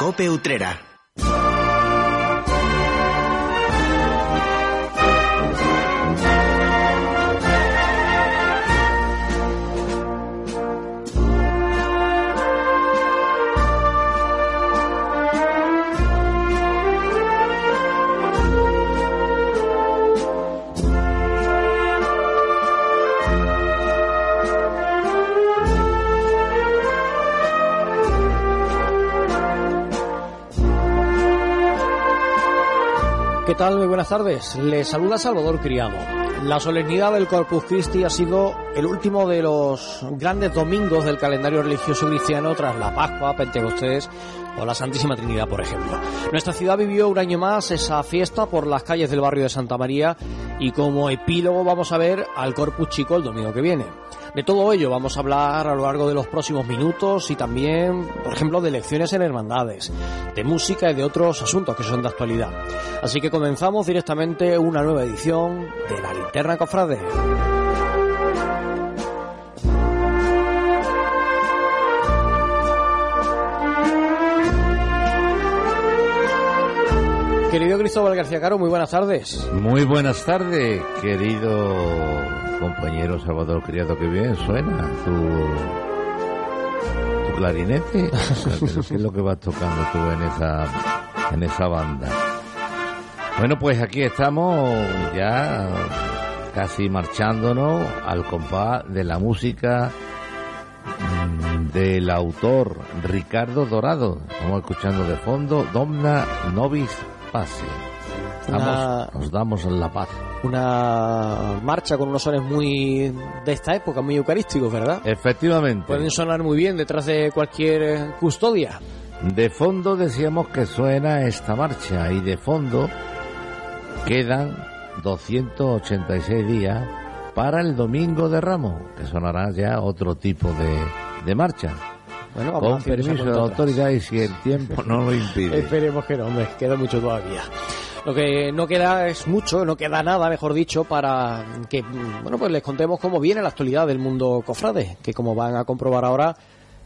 Cope Utrera. ¿Qué tal? Muy buenas tardes. Les saluda Salvador Criado. La solemnidad del Corpus Christi ha sido el último de los grandes domingos del calendario religioso cristiano tras la Pascua, Pentecostés o la Santísima Trinidad, por ejemplo. Nuestra ciudad vivió un año más esa fiesta por las calles del barrio de Santa María y como epílogo vamos a ver al Corpus Chico el domingo que viene. De todo ello vamos a hablar a lo largo de los próximos minutos y también, por ejemplo, de elecciones en hermandades, de música y de otros asuntos que son de actualidad. Así que comenzamos directamente una nueva edición de La Linterna Cofrade. Querido Cristóbal García Caro, muy buenas tardes. Muy buenas tardes, querido compañero Salvador Criado, que bien suena tu, tu clarinete. ¿Qué es lo que vas tocando tú en esa, en esa banda? Bueno, pues aquí estamos ya casi marchándonos al compás de la música mm, del autor Ricardo Dorado. Estamos escuchando de fondo Domna Novis Pase. Una- nos damos la paz. Una marcha con unos sones muy de esta época, muy eucarísticos, ¿verdad? Efectivamente. Pueden sonar muy bien detrás de cualquier custodia. De fondo decíamos que suena esta marcha y de fondo quedan 286 días para el Domingo de Ramos, que sonará ya otro tipo de, de marcha. Bueno, vamos Con permiso de la atrás. autoridad y si el tiempo no lo impide. Esperemos que no, hombre, queda mucho todavía. Lo que no queda es mucho, no queda nada, mejor dicho, para que, bueno, pues les contemos cómo viene la actualidad del mundo cofrade, que como van a comprobar ahora,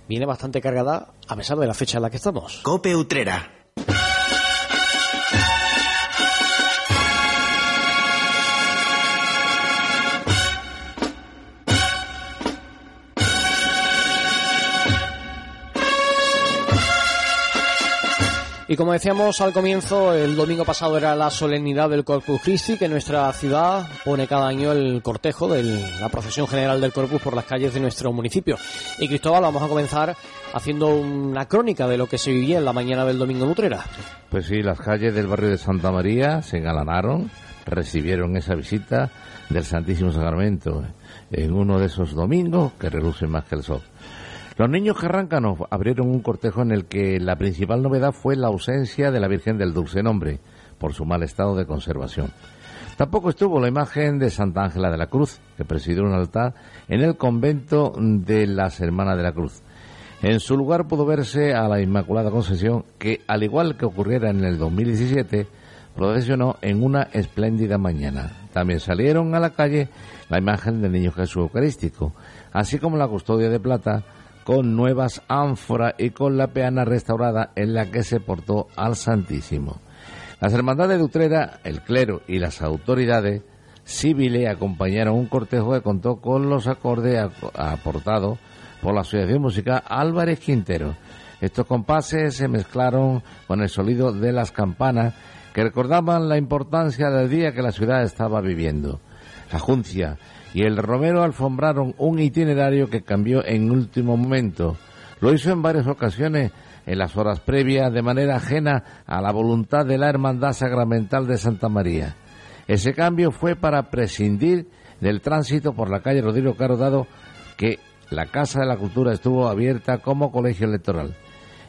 viene bastante cargada a pesar de la fecha en la que estamos. Cope Utrera. Y como decíamos al comienzo, el domingo pasado era la solemnidad del Corpus Christi, que nuestra ciudad pone cada año el cortejo de la procesión general del Corpus por las calles de nuestro municipio. Y Cristóbal, vamos a comenzar haciendo una crónica de lo que se vivía en la mañana del domingo en Utrera. Pues sí, las calles del barrio de Santa María se engalanaron, recibieron esa visita del Santísimo Sacramento en uno de esos domingos que relucen más que el sol. Los niños carrancanos abrieron un cortejo en el que la principal novedad fue la ausencia de la Virgen del Dulce Nombre por su mal estado de conservación. Tampoco estuvo la imagen de Santa Ángela de la Cruz, que presidió un altar en el convento de las Hermanas de la Cruz. En su lugar pudo verse a la Inmaculada Concepción, que, al igual que ocurriera en el 2017, procesionó en una espléndida mañana. También salieron a la calle la imagen del Niño Jesús Eucarístico, así como la custodia de plata, con nuevas ánforas y con la peana restaurada en la que se portó al Santísimo. Las hermandades de Utrera, el clero y las autoridades civiles acompañaron un cortejo que contó con los acordes ap- aportados por la Asociación Musical Álvarez Quintero. Estos compases se mezclaron con el sonido de las campanas que recordaban la importancia del día que la ciudad estaba viviendo. La Juncia y el Romero alfombraron un itinerario que cambió en último momento. Lo hizo en varias ocasiones en las horas previas de manera ajena a la voluntad de la Hermandad Sacramental de Santa María. Ese cambio fue para prescindir del tránsito por la calle Rodrigo Caro, dado que la Casa de la Cultura estuvo abierta como colegio electoral.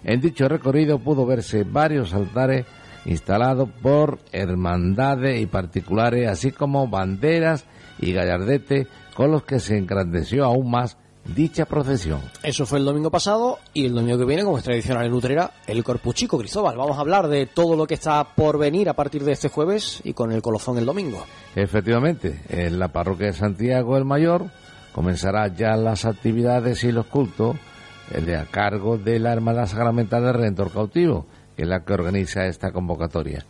En dicho recorrido pudo verse varios altares instalados por hermandades y particulares, así como banderas y gallardetes con los que se engrandeció aún más dicha procesión. Eso fue el domingo pasado y el domingo que viene, como es tradicional en Utrera, el Corpus Chico, Cristóbal. Vamos a hablar de todo lo que está por venir a partir de este jueves y con el colofón el domingo. Efectivamente, en la parroquia de Santiago el Mayor comenzará ya las actividades y los cultos de a cargo de la Hermandad Sacramental del Redentor Cautivo, que es la que organiza esta convocatoria.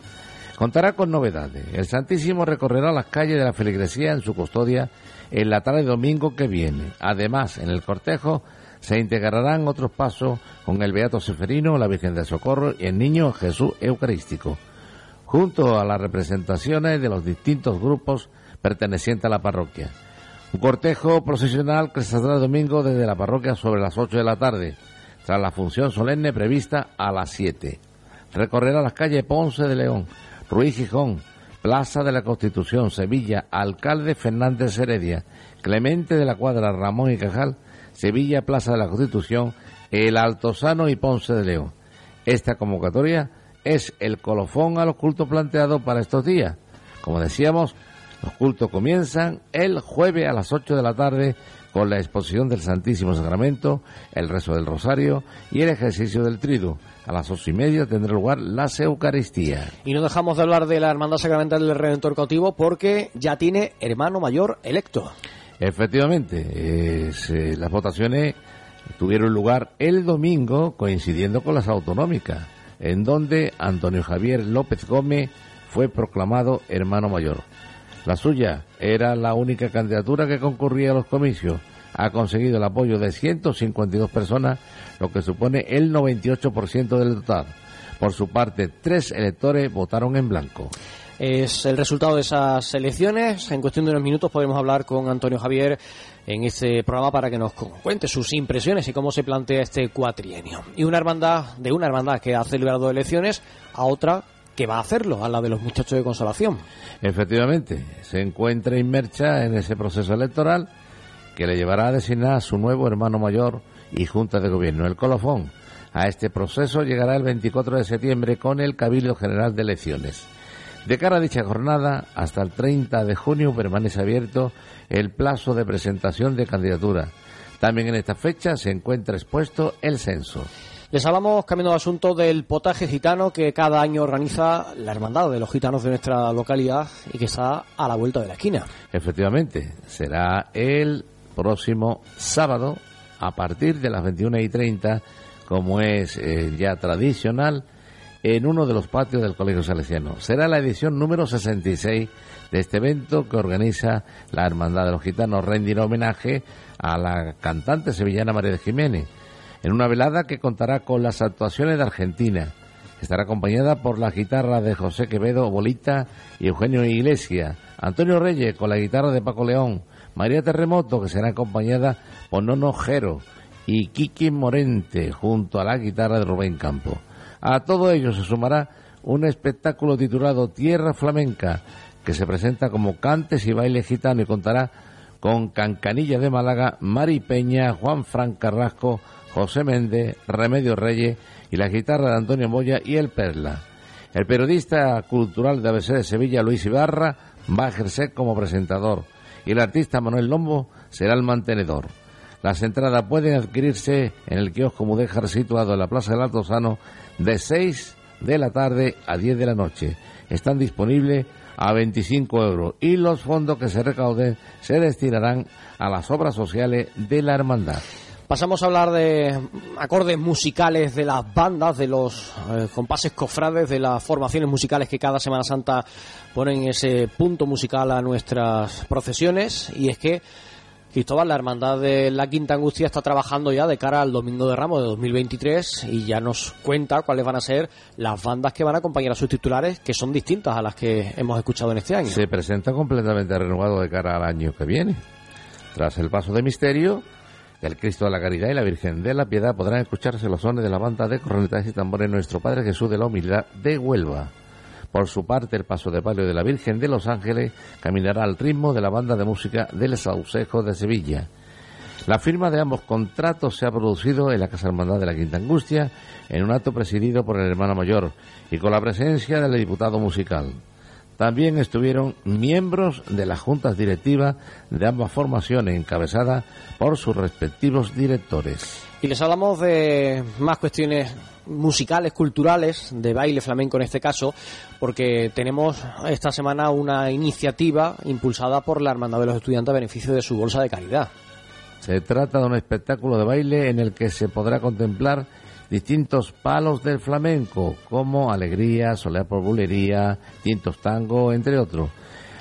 Contará con novedades. El Santísimo recorrerá las calles de la feligresía en su custodia en la tarde de domingo que viene. Además, en el cortejo se integrarán otros pasos con el Beato Seferino, la Virgen del Socorro y el Niño Jesús Eucarístico, junto a las representaciones de los distintos grupos pertenecientes a la parroquia. Un cortejo procesional que saldrá el domingo desde la parroquia sobre las 8 de la tarde, tras la función solemne prevista a las 7. Recorrerá las calles Ponce de León, Ruiz Gijón, Plaza de la Constitución, Sevilla, Alcalde Fernández Heredia, Clemente de la Cuadra, Ramón y Cajal, Sevilla, Plaza de la Constitución, El Altozano y Ponce de León. Esta convocatoria es el colofón a los cultos planteados para estos días. Como decíamos, los cultos comienzan el jueves a las 8 de la tarde con la exposición del Santísimo Sacramento, el rezo del Rosario y el ejercicio del Trido. A las ocho y media tendrá lugar la Eucaristía. Y no dejamos de hablar de la Hermandad Sacramental del Redentor Cautivo porque ya tiene hermano mayor electo. Efectivamente, eh, las votaciones tuvieron lugar el domingo coincidiendo con las autonómicas, en donde Antonio Javier López Gómez fue proclamado hermano mayor. La suya era la única candidatura que concurría a los comicios. Ha conseguido el apoyo de 152 personas, lo que supone el 98% del total. Por su parte, tres electores votaron en blanco. Es el resultado de esas elecciones. En cuestión de unos minutos podremos hablar con Antonio Javier en este programa para que nos cuente sus impresiones y cómo se plantea este cuatrienio. Y una hermandad, de una hermandad que ha celebrado elecciones a otra que va a hacerlo, a la de los muchachos de consolación. Efectivamente, se encuentra inmersa en ese proceso electoral que le llevará a designar a su nuevo hermano mayor y Junta de Gobierno, el colofón. A este proceso llegará el 24 de septiembre con el Cabildo General de Elecciones. De cara a dicha jornada, hasta el 30 de junio permanece abierto el plazo de presentación de candidatura. También en esta fecha se encuentra expuesto el censo. Les cambiando de asunto, del potaje gitano que cada año organiza la Hermandad de los Gitanos de nuestra localidad y que está a la vuelta de la esquina. Efectivamente, será el próximo sábado a partir de las 21 y 30, como es eh, ya tradicional, en uno de los patios del Colegio Salesiano. Será la edición número 66 de este evento que organiza la Hermandad de los Gitanos. Rendirá homenaje a la cantante sevillana María de Jiménez en una velada que contará con las actuaciones de Argentina. Estará acompañada por la guitarra de José Quevedo Bolita y Eugenio Iglesias, Antonio Reyes con la guitarra de Paco León, María Terremoto que será acompañada por Nono Jero y Kiki Morente junto a la guitarra de Rubén Campo. A todo ello se sumará un espectáculo titulado Tierra Flamenca que se presenta como cantes y baile gitano y contará con Cancanilla de Málaga, Mari Peña, Juan Fran Carrasco, José Méndez, Remedio Reyes y la guitarra de Antonio Moya y el Perla. El periodista cultural de ABC de Sevilla, Luis Ibarra, va a ejercer como presentador y el artista Manuel Lombo será el mantenedor. Las entradas pueden adquirirse en el kiosco Mudéjar situado en la Plaza del Alto Sano de 6 de la tarde a 10 de la noche. Están disponibles a 25 euros y los fondos que se recauden se destinarán a las obras sociales de la hermandad. Pasamos a hablar de acordes musicales de las bandas, de los eh, compases cofrades, de las formaciones musicales que cada Semana Santa ponen ese punto musical a nuestras procesiones. Y es que Cristóbal, la hermandad de la Quinta Angustia está trabajando ya de cara al Domingo de Ramos de 2023 y ya nos cuenta cuáles van a ser las bandas que van a acompañar a sus titulares, que son distintas a las que hemos escuchado en este año. Se presenta completamente renovado de cara al año que viene. Tras el paso de Misterio, el Cristo de la Caridad y la Virgen de la Piedad podrán escucharse los sones de la banda de cornetas y tambores Nuestro Padre Jesús de la Humildad de Huelva. Por su parte, el paso de palio de la Virgen de los Ángeles caminará al ritmo de la banda de música del Saucejo de Sevilla. La firma de ambos contratos se ha producido en la Casa Hermandad de la Quinta Angustia, en un acto presidido por el hermano mayor y con la presencia del diputado musical. También estuvieron miembros de las juntas directivas de ambas formaciones, encabezadas por sus respectivos directores. Y les hablamos de más cuestiones musicales, culturales, de baile flamenco en este caso, porque tenemos esta semana una iniciativa impulsada por la Hermandad de los Estudiantes a beneficio de su bolsa de caridad. Se trata de un espectáculo de baile en el que se podrá contemplar distintos palos del flamenco, como alegría, soleá por bulería, tintos tango, entre otros.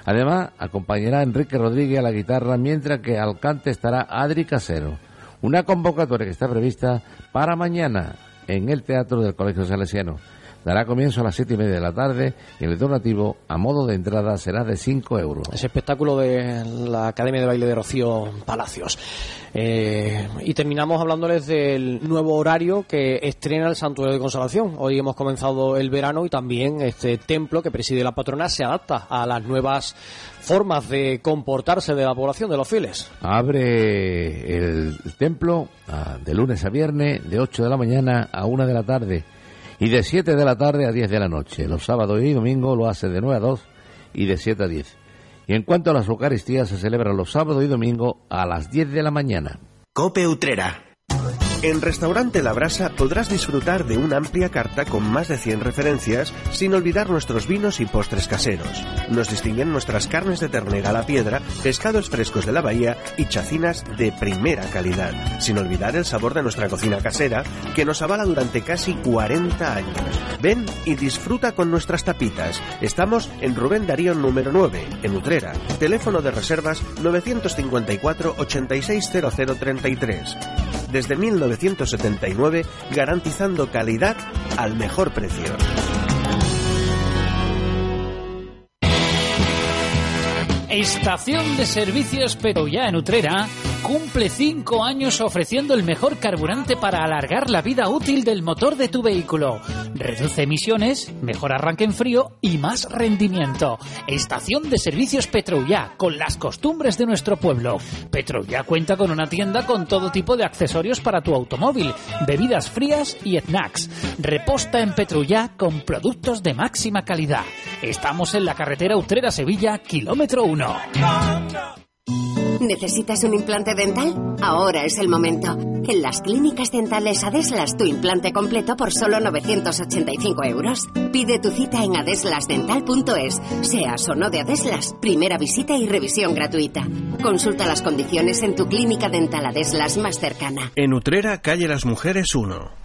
Además, acompañará Enrique Rodríguez a la guitarra, mientras que al cante estará Adri Casero. Una convocatoria que está prevista para mañana en el Teatro del Colegio Salesiano. Dará comienzo a las siete y media de la tarde y el donativo a modo de entrada será de 5 euros. Ese espectáculo de la Academia de Baile de Rocío Palacios. Eh, y terminamos hablándoles del nuevo horario que estrena el Santuario de Consolación. Hoy hemos comenzado el verano y también este templo que preside la patrona se adapta a las nuevas formas de comportarse de la población, de los fieles. Abre el templo ah, de lunes a viernes de 8 de la mañana a 1 de la tarde y de 7 de la tarde a 10 de la noche. Los sábados y domingos lo hace de 9 a 2 y de 7 a 10. Y en cuanto a las Eucaristías, se celebran los sábados y domingos a las 10 de la mañana. Cope Utrera. En Restaurante La Brasa podrás disfrutar de una amplia carta con más de 100 referencias, sin olvidar nuestros vinos y postres caseros. Nos distinguen nuestras carnes de ternera a la piedra, pescados frescos de la bahía y chacinas de primera calidad, sin olvidar el sabor de nuestra cocina casera, que nos avala durante casi 40 años. Ven y disfruta con nuestras tapitas. Estamos en Rubén Darío número 9, en Utrera. Teléfono de reservas 954 860033. Desde 1979 garantizando calidad al mejor precio. Estación de Servicios Petroya en Utrera cumple cinco años ofreciendo el mejor carburante para alargar la vida útil del motor de tu vehículo. Reduce emisiones, mejor arranque en frío y más rendimiento. Estación de Servicios Petroya con las costumbres de nuestro pueblo. Petroya cuenta con una tienda con todo tipo de accesorios para tu automóvil, bebidas frías y snacks. Reposta en Petroya con productos de máxima calidad. Estamos en la carretera Utrera-Sevilla, kilómetro 1. ¿Necesitas un implante dental? Ahora es el momento. En las clínicas dentales Adeslas, tu implante completo por solo 985 euros. Pide tu cita en adeslasdental.es. Seas o no de Adeslas, primera visita y revisión gratuita. Consulta las condiciones en tu clínica dental Adeslas más cercana. En Utrera, calle Las Mujeres 1.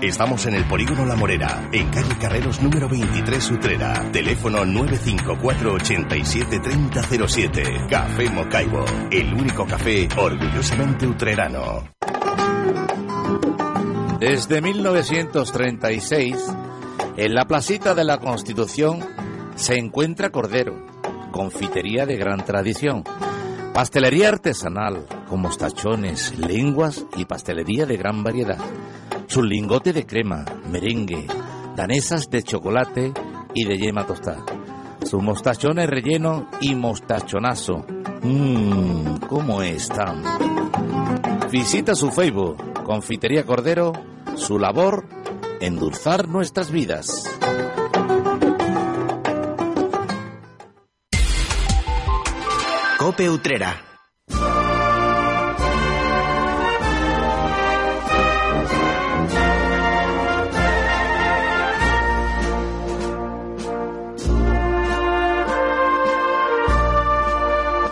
Estamos en el Polígono La Morera, en calle Carreros número 23 Utrera. Teléfono 954 87 3007. Café Mocaibo, el único café orgullosamente utrerano. Desde 1936, en la placita de la Constitución se encuentra Cordero, confitería de gran tradición, pastelería artesanal, con mostachones, lenguas y pastelería de gran variedad su lingote de crema, merengue, danesas de chocolate y de yema tostada. Sus mostachones relleno y mostachonazo. Mmm, ¿cómo están? Visita su Facebook, Confitería Cordero, su labor, endulzar nuestras vidas. Cope Utrera.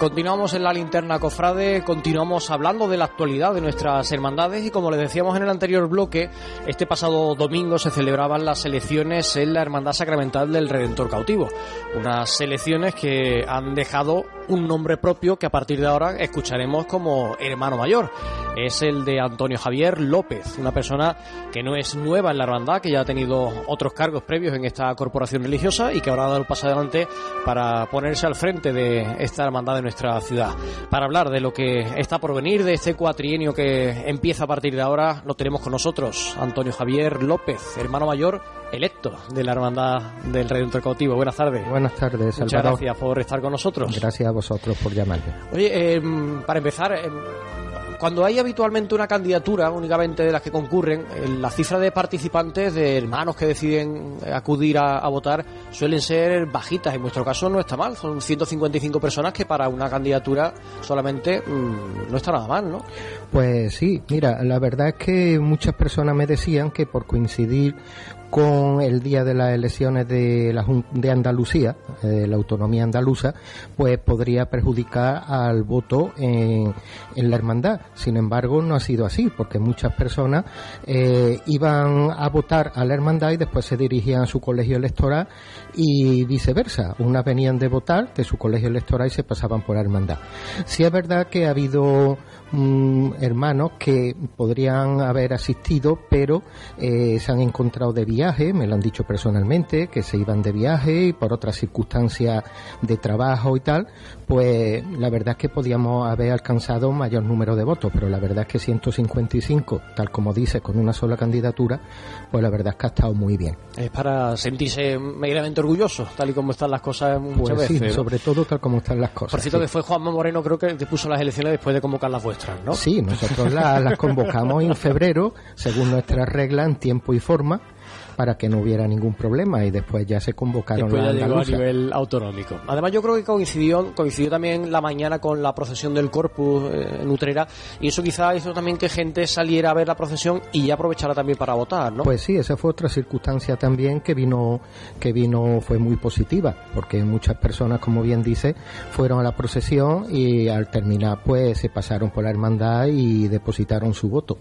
Continuamos en la linterna cofrade, continuamos hablando de la actualidad de nuestras hermandades y como les decíamos en el anterior bloque, este pasado domingo se celebraban las elecciones en la Hermandad Sacramental del Redentor Cautivo. Unas elecciones que han dejado un nombre propio que a partir de ahora escucharemos como hermano mayor. Es el de Antonio Javier López, una persona que no es nueva en la hermandad, que ya ha tenido otros cargos previos en esta corporación religiosa y que ahora ha dado el paso adelante para ponerse al frente de esta hermandad de nuestra ciudad. Para hablar de lo que está por venir, de este cuatrienio que empieza a partir de ahora, lo tenemos con nosotros, Antonio Javier López, hermano mayor electo de la hermandad del Redentor Cautivo. Buenas tardes. Buenas tardes, Muchas gracias por estar con nosotros. Gracias a vosotros por llamarme. Oye, em, para empezar, em, cuando hay habitualmente una candidatura, únicamente de las que concurren, eh, la cifra de participantes, de hermanos que deciden acudir a, a votar, suelen ser bajitas. En vuestro caso no está mal, son 155 personas que para una candidatura solamente mm, no está nada mal, ¿no? Pues sí, mira, la verdad es que muchas personas me decían que por coincidir con el día de las elecciones de, la, de Andalucía, eh, la autonomía andaluza, pues podría perjudicar al voto en, en la hermandad. Sin embargo, no ha sido así, porque muchas personas eh, iban a votar a la hermandad y después se dirigían a su colegio electoral y viceversa. Unas venían de votar de su colegio electoral y se pasaban por la hermandad. Sí es verdad que ha habido mm, hermanos que podrían haber asistido, pero eh, se han encontrado de viaje, me lo han dicho personalmente, que se iban de viaje y por otras circunstancias de trabajo y tal, pues la verdad es que podíamos haber alcanzado mayor número de votos, pero la verdad es que 155, tal como dice, con una sola candidatura, pues la verdad es que ha estado muy bien. Es para sentirse medianamente orgulloso, tal y como están las cosas muchas Pues sí, veces. sobre todo tal como están las cosas. Por cierto, sí. que fue Juanma Moreno, creo que te puso las elecciones después de convocar las vuestras, ¿no? Sí, nosotros la- las convocamos en febrero, según nuestras reglas, en tiempo y forma, para que no hubiera ningún problema y después ya se convocaron Después ya las llegó a nivel autonómico. Además, yo creo que coincidió, coincidió también la mañana con la procesión del Corpus eh, en Utrera y eso quizá hizo también que gente saliera a ver la procesión y ya aprovechara también para votar, ¿no? Pues sí, esa fue otra circunstancia también que vino, que vino, fue muy positiva, porque muchas personas, como bien dice, fueron a la procesión y al terminar, pues se pasaron por la hermandad y depositaron su voto.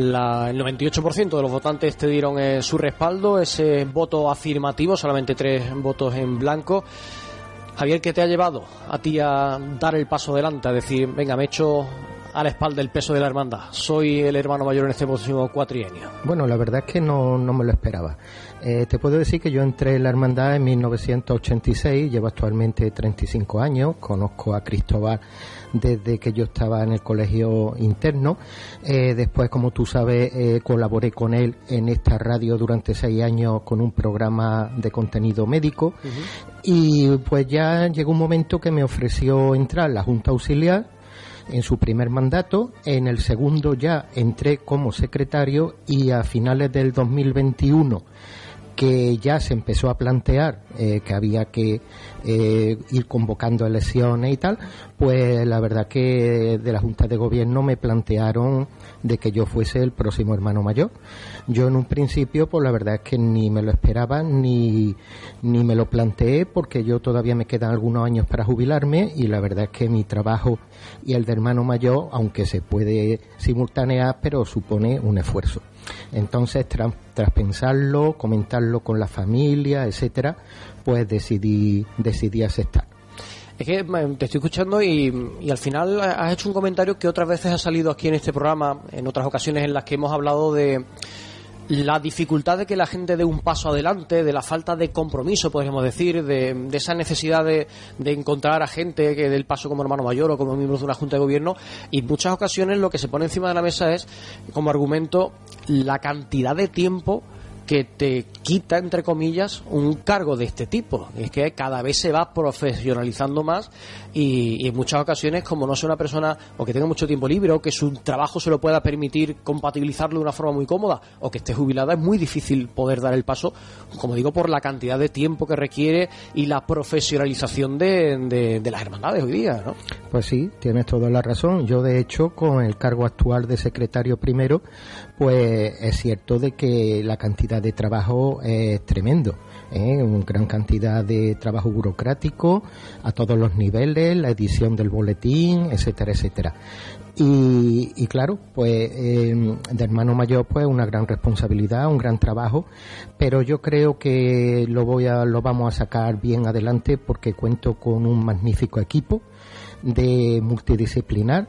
La- el 98% de los votantes te dieron eh, su respaldo, ese voto afirmativo, solamente tres votos en blanco. Javier, ¿qué te ha llevado a ti a dar el paso adelante? A decir, venga, me echo a la espalda el peso de la hermandad. Soy el hermano mayor en este próximo cuatrienio. Bueno, la verdad es que no, no me lo esperaba. Eh, te puedo decir que yo entré en la hermandad en 1986, llevo actualmente 35 años, conozco a Cristóbal desde que yo estaba en el colegio interno. Eh, después, como tú sabes, eh, colaboré con él en esta radio durante seis años con un programa de contenido médico. Y pues ya llegó un momento que me ofreció entrar a la Junta Auxiliar en su primer mandato, en el segundo ya entré como secretario y a finales del 2021 que ya se empezó a plantear eh, que había que eh, ir convocando elecciones y tal, pues la verdad que de la Junta de Gobierno me plantearon de que yo fuese el próximo hermano mayor. Yo en un principio, pues la verdad es que ni me lo esperaba ni, ni me lo planteé porque yo todavía me quedan algunos años para jubilarme y la verdad es que mi trabajo y el de hermano mayor, aunque se puede simultanear, pero supone un esfuerzo. Entonces, tras, tras pensarlo, comentarlo con la familia, etcétera, pues decidí, decidí aceptar. Es que te estoy escuchando y, y al final has hecho un comentario que otras veces ha salido aquí en este programa, en otras ocasiones en las que hemos hablado de la dificultad de que la gente dé un paso adelante, de la falta de compromiso, podríamos decir, de, de esa necesidad de, de encontrar a gente que dé el paso como hermano mayor o como miembro de una junta de gobierno. Y en muchas ocasiones lo que se pone encima de la mesa es, como argumento, la cantidad de tiempo que te quita, entre comillas, un cargo de este tipo. Es que cada vez se va profesionalizando más y, en muchas ocasiones, como no sea una persona o que tenga mucho tiempo libre o que su trabajo se lo pueda permitir compatibilizarlo de una forma muy cómoda o que esté jubilada, es muy difícil poder dar el paso, como digo, por la cantidad de tiempo que requiere y la profesionalización de, de- de las hermandades hoy día, ¿no? Pues sí, tienes toda la razón. Yo, de hecho, con el cargo actual de secretario primero, pues es cierto de que la cantidad de trabajo es tremendo. ¿eh? Una gran cantidad de trabajo burocrático a todos los niveles, la edición del boletín, etcétera, etcétera. Y, claro, pues eh, de hermano mayor, pues una gran responsabilidad, un gran trabajo, pero yo creo que lo voy a, lo vamos a sacar bien adelante porque cuento con un magnífico equipo de multidisciplinar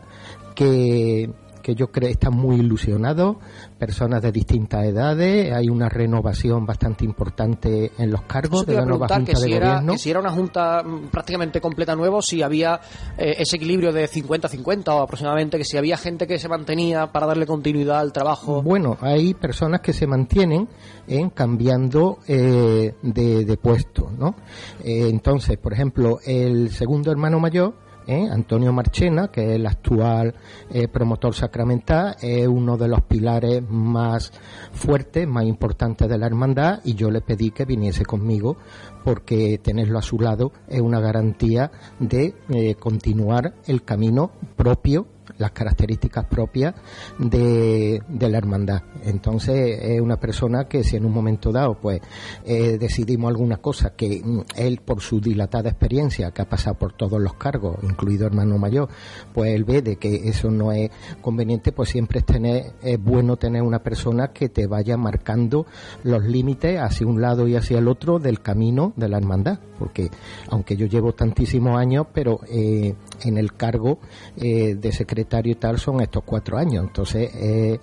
que, que yo creo están muy ilusionados, personas de distintas edades, hay una renovación bastante importante en los cargos de la nueva Junta de Gobierno. que si era una Junta mm, prácticamente completa nueva, si había eh, ese equilibrio de 50-50 o aproximadamente, que si había gente que se mantenía para darle continuidad al trabajo. Bueno, hay personas que se mantienen en cambiando eh, de, de, puesto, ¿no? Eh, entonces, por ejemplo, el segundo hermano mayor ¿eh? Antonio Marchena, que es el actual eh, promotor sacramental, es uno de los pilares más fuertes, más importantes de la hermandad y yo le pedí que viniese conmigo porque tenerlo a su lado es una garantía de eh, continuar el camino propio las características propias de, la hermandad. Entonces es una persona que si en un momento dado pues eh, decidimos alguna cosa que mm, él por su dilatada experiencia que ha pasado por todos los cargos, incluido hermano mayor, pues él ve de que eso no es conveniente, pues siempre es tener es bueno tener una persona que te vaya marcando los límites hacia un lado y hacia el otro del camino de la hermandad, porque aunque yo llevo tantísimos años, pero eh, en el cargo eh, de secretario y tal son estos cuatro años. Entonces, eh,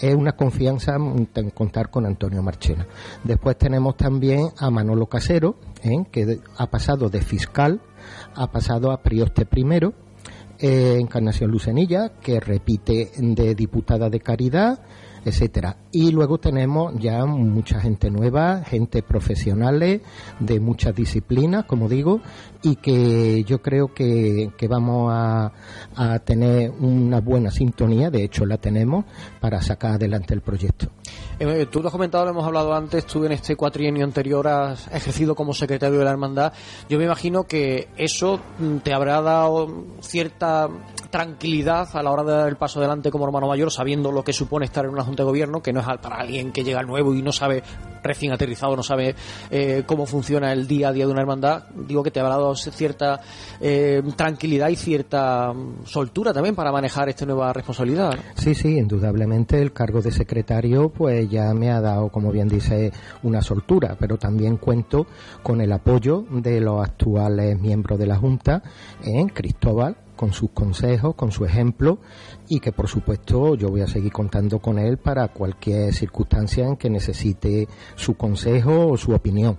es una confianza en contar con Antonio Marchena. Después tenemos también a Manolo Casero, ¿eh? que ha pasado de fiscal, ha pasado a Prioste primero, Encarnación Lucenilla, que repite de diputada de caridad, etcétera. Y luego tenemos ya mucha gente nueva, gente profesionales de muchas disciplinas, como digo, y que yo creo que, vamos a, tener una buena sintonía, de hecho la tenemos, para sacar adelante el proyecto. Eh, tú lo has comentado, lo hemos hablado antes, tú en este cuatrienio anterior has ejercido como secretario de la hermandad. Yo me imagino que eso te habrá dado cierta tranquilidad a la hora de dar el paso adelante como hermano mayor, sabiendo lo que supone estar en una junta de gobierno, que no es para alguien que llega nuevo y no sabe, recién aterrizado, no sabe eh, cómo funciona el día a día de una hermandad. Digo que te habrá dado cierta eh, tranquilidad y cierta mm, soltura también para manejar esta nueva responsabilidad. Sí, sí, indudablemente el cargo de secretario pues ya me ha dado, como bien dice, una soltura, pero también cuento con el apoyo de los actuales miembros de la Junta, en Cristóbal, con sus consejos, con su ejemplo y que por supuesto yo voy a seguir contando con él para cualquier circunstancia en que necesite su consejo o su opinión.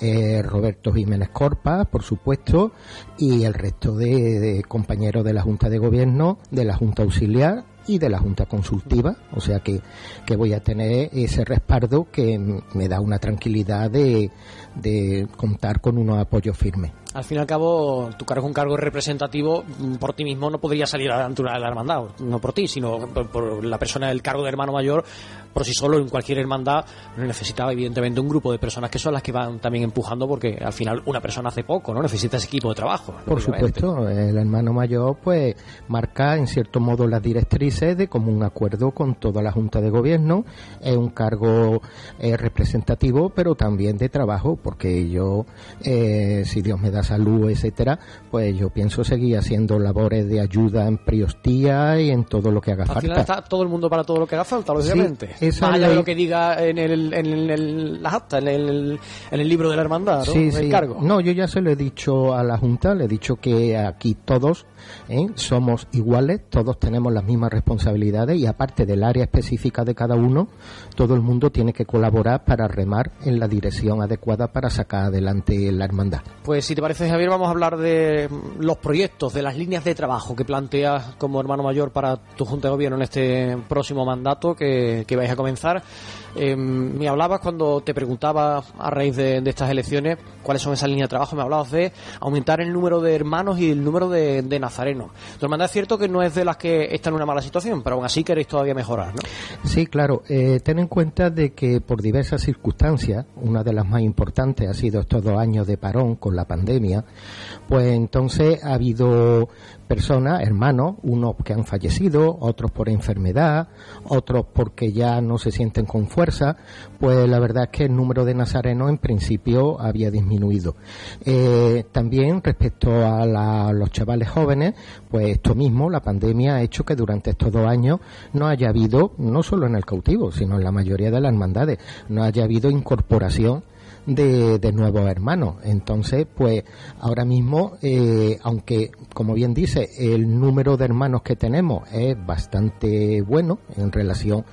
Eh, Roberto Jiménez Corpa, por supuesto, y el resto de, compañeros de la Junta de Gobierno, de la Junta Auxiliar y de la Junta Consultiva, o sea que, que voy a tener ese respaldo que me da una tranquilidad de, de contar con unos apoyos firmes al fin y al cabo, tu cargo es un cargo representativo, mm, por ti mismo no podría salir a la altura de la hermandad, no por ti, sino por, la persona del cargo de hermano mayor, por sí solo en cualquier hermandad necesitaba evidentemente un grupo de personas que son las que van también empujando, porque al final una persona hace poco, ¿no? Necesita ese equipo de trabajo. Por supuesto, el hermano mayor pues marca en cierto modo las directrices de común acuerdo con toda la Junta de Gobierno, es un cargo eh, representativo, pero también de trabajo, porque yo, eh, si Dios me da salud, etcétera, pues yo pienso seguir haciendo labores de ayuda en priostía y en todo lo que haga falta. Al final está todo el mundo para todo lo que haga falta, lógicamente. Sí, Más allá de lo que diga en el, en el, las actas, en el, en el libro de la hermandad, ¿no? Sí, sí. No, yo ya se lo he dicho a la Junta, le he dicho que aquí todos ¿eh? somos iguales, todos tenemos las mismas responsabilidades y aparte del área específica de cada uno, todo el mundo tiene que colaborar para remar en la dirección adecuada para sacar adelante la hermandad. Pues si te parece, Javier, vamos a hablar de los proyectos, de las líneas de trabajo que planteas como hermano mayor para tu Junta de Gobierno en este próximo mandato que, que vais a comenzar. Eh, me hablabas cuando te preguntaba a raíz de, estas elecciones cuáles son esas líneas de trabajo, me hablabas de aumentar el número de hermanos y el número de, nazarenos. Tu hermandad es cierto que no es de las que está en una mala situación, pero aún así queréis todavía mejorar, ¿no? Sí, claro. Eh, ten en cuenta de que por diversas circunstancias, una de las más importantes ha sido estos dos años de parón con la pandemia, pues entonces ha habido personas, hermanos, unos que han fallecido, otros por enfermedad, otros porque ya no se sienten con fuerza, pues la verdad es que el número de nazarenos en principio había disminuido. Eh, también respecto a, los chavales jóvenes, pues esto mismo, la pandemia ha hecho que durante estos dos años no haya habido, no solo en el cautivo, sino en la mayoría de las hermandades, no haya habido incorporación de, nuevos hermanos. Entonces, pues ahora mismo, eh, aunque, como bien dice, el número de hermanos que tenemos es bastante bueno en relación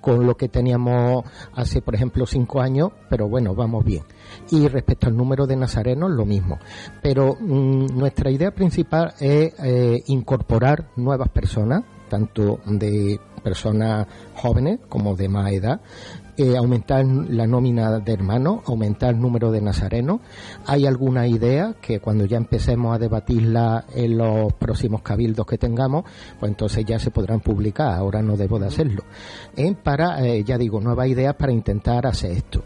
con lo que teníamos hace, por ejemplo, cinco años, pero bueno, vamos bien. Y respecto al número de nazarenos, lo mismo. Pero mm, nuestra idea principal es eh, incorporar nuevas personas, tanto de personas jóvenes como de más edad, eh, aumentar la nómina de hermanos, aumentar el número de nazarenos. Hay alguna idea que cuando ya empecemos a debatirla en los próximos cabildos que tengamos, pues entonces ya se podrán publicar. Ahora no debo de hacerlo. Eh, para, eh, ya digo, nuevas ideas para intentar hacer esto.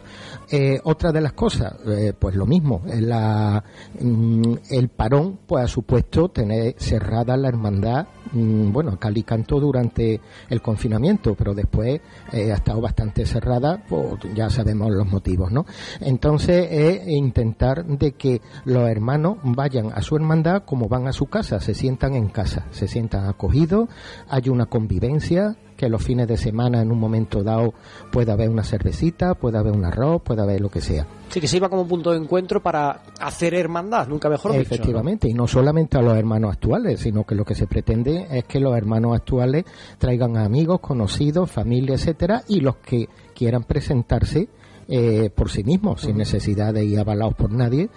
Otra de las cosas, pues lo mismo. La, mm, el parón, pues ha supuesto tener cerrada la hermandad, mm, bueno, Cali cantó durante el confinamiento, pero después ha estado bastante cerrada pues ya sabemos los motivos, ¿no? Entonces es intentar de que los hermanos vayan a su hermandad como van a su casa, se sientan en casa, se sientan acogidos, hay una convivencia, que los fines de semana en un momento dado pueda haber una cervecita, pueda haber un arroz, pueda haber lo que sea. Sí, que sirva como punto de encuentro para hacer hermandad, nunca mejor dicho. Efectivamente, y no solamente a los hermanos actuales, sino que lo que se pretende es que los hermanos actuales traigan amigos, conocidos, familia, etcétera, y los que quieran presentarse eh, por sí mismos, sin necesidad de ir avalados por nadie,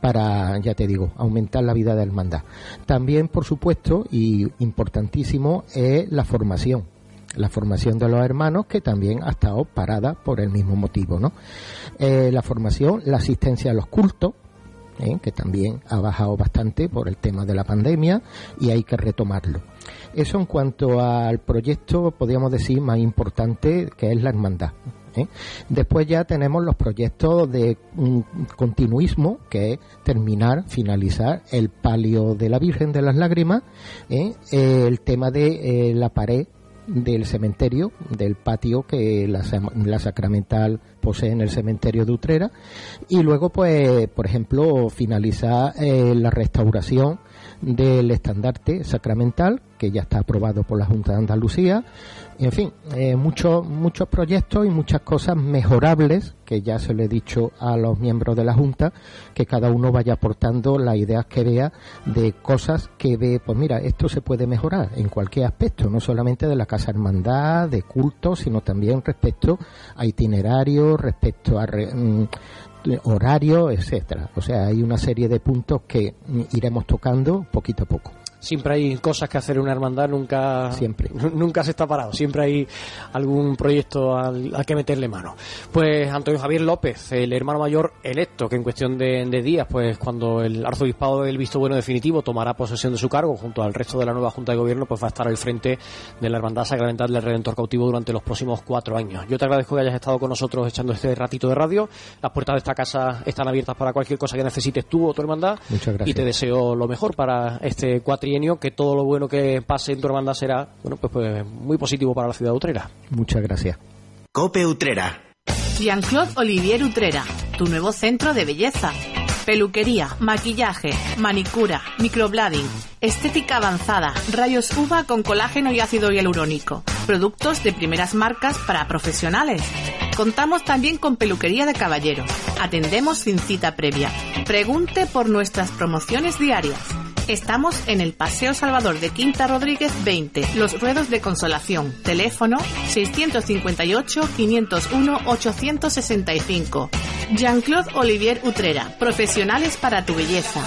para, ya te digo, aumentar la vida de hermandad. También, por supuesto, y importantísimo, es la formación la formación de los hermanos que también ha estado parada por el mismo motivo, ¿no? Eh, la formación, la asistencia a los cultos, ¿eh? que también ha bajado bastante por el tema de la pandemia y hay que retomarlo. Eso en cuanto al proyecto, podríamos decir, más importante, que es la hermandad. ¿eh? Después ya tenemos los proyectos de continuismo, que es terminar, finalizar el palio de la Virgen de las Lágrimas, el tema de la pared del cementerio, del patio que la, la, Sacramental posee en el cementerio de Utrera. Y luego pues por ejemplo finaliza eh, la restauración del estandarte sacramental que ya está aprobado por la Junta de Andalucía. En fin, eh, muchos muchos proyectos y muchas cosas mejorables que ya se lo he dicho a los miembros de la Junta, que cada uno vaya aportando las ideas que vea de cosas que ve, pues mira, esto se puede mejorar en cualquier aspecto, no solamente de la Casa Hermandad, de culto, sino también respecto a itinerario, respecto a mm, horario, etcétera. O sea, hay una serie de puntos que iremos tocando poquito a poco siempre hay cosas que hacer en una hermandad, nunca, siempre. nunca se está parado, siempre hay algún proyecto al, que meterle mano. Pues Antonio Javier López, el hermano mayor electo, que en cuestión de, días, pues cuando el arzobispado del visto bueno definitivo tomará posesión de su cargo junto al resto de la nueva Junta de Gobierno, pues va a estar al frente de la Hermandad Sacramental del Redentor Cautivo durante los próximos cuatro años. Yo te agradezco que hayas estado con nosotros echando este ratito de radio. Las puertas de esta casa están abiertas para cualquier cosa que necesites tú o tu hermandad. Muchas gracias. Y te deseo lo mejor para este cuatri que todo lo bueno que pase en tu hermandad será bueno pues, pues muy positivo para la ciudad de Utrera. Muchas gracias. Cope Utrera. Jean-Claude Olivier Utrera, tu nuevo centro de belleza. Peluquería, maquillaje, manicura, microblading, estética avanzada, rayos uva con colágeno y ácido hialurónico, productos de primeras marcas para profesionales. Contamos también con peluquería de caballeros. Atendemos sin cita previa. Pregunte por nuestras promociones diarias. Estamos en el Paseo Salvador de Quinta Rodríguez 20, Los Ruedos de Consolación. Teléfono 658-501-865. Jean-Claude Olivier Utrera, profesionales para tu belleza.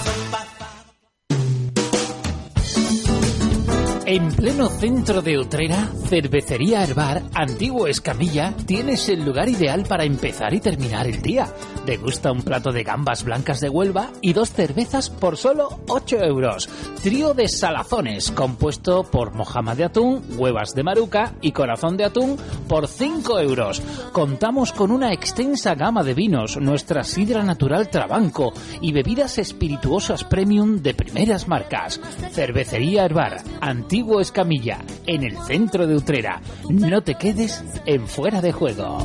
En pleno centro de Utrera, Cervecería Herbar, Antiguo Escamilla, tienes el lugar ideal para empezar y terminar el día. Degusta un plato de gambas blancas de Huelva y dos cervezas por solo 8 euros. Trío de salazones, compuesto por mojama de atún, huevas de maruca y corazón de atún por 5 euros. Contamos con una extensa gama de vinos, nuestra sidra natural Trabanco y bebidas espirituosas premium de primeras marcas. Cervecería Herbar, Antiguo Escamilla, en el centro de Utrera. No te quedes en fuera de juego.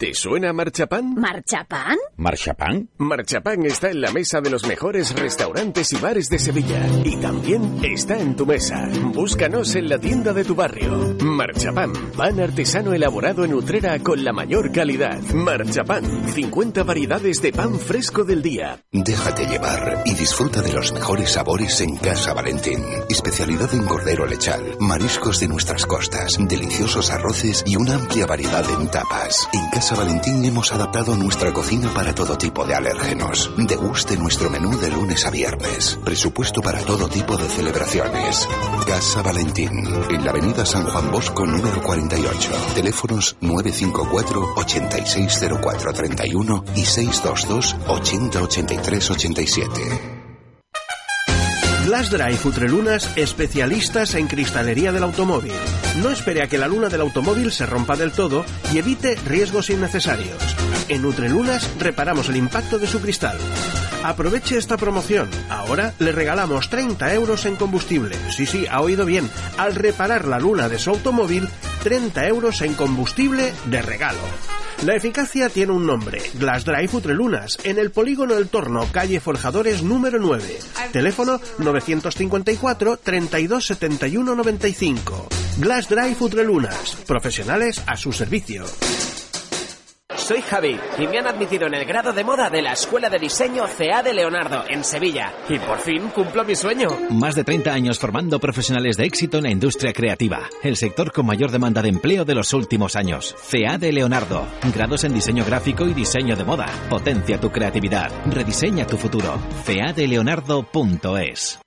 ¿Te suena Marchapán? ¿Marchapán? ¿Marchapán? Marchapán está en la mesa de los mejores restaurantes y bares de Sevilla. Y también está en tu mesa. Búscanos en la tienda de tu barrio. Marchapán, pan artesano elaborado en Utrera con la mayor calidad. Marchapán, 50 variedades de pan fresco del día. Déjate llevar y disfruta de los mejores sabores en Casa Valentín. Especialidad en cordero lechal, mariscos de nuestras costas, deliciosos arroces y una amplia variedad en tapas. En Casa Valentín hemos adaptado nuestra cocina para todo tipo de alérgenos. Deguste nuestro menú de lunes a viernes. Presupuesto para todo tipo de celebraciones. Casa Valentín, en la avenida San Juan Bosco número 48. Teléfonos 954 860431 y 622 808387. Glass Drive Utrelunas, especialistas en cristalería del automóvil. No espere a que la luna del automóvil se rompa del todo y evite riesgos innecesarios. En Utrelunas reparamos el impacto de su cristal. Aproveche esta promoción. Ahora le regalamos 30 euros en combustible. Sí, sí, ha oído bien. Al reparar la luna de su automóvil, 30 euros en combustible de regalo. La eficacia tiene un nombre, Glass Drive Utrelunas, en el polígono del Torno, calle Forjadores número 9. Teléfono 954 32 71 95. Glass Drive Utrelunas, profesionales a su servicio. Soy Javi y me han admitido en el grado de moda de la Escuela de Diseño CA de Leonardo, en Sevilla. Y por fin cumplo mi sueño. Más de 30 años formando profesionales de éxito en la industria creativa, el sector con mayor demanda de empleo de los últimos años. CA de Leonardo, grados en diseño gráfico y diseño de moda. Potencia tu creatividad, rediseña tu futuro. CADeleonardo.es.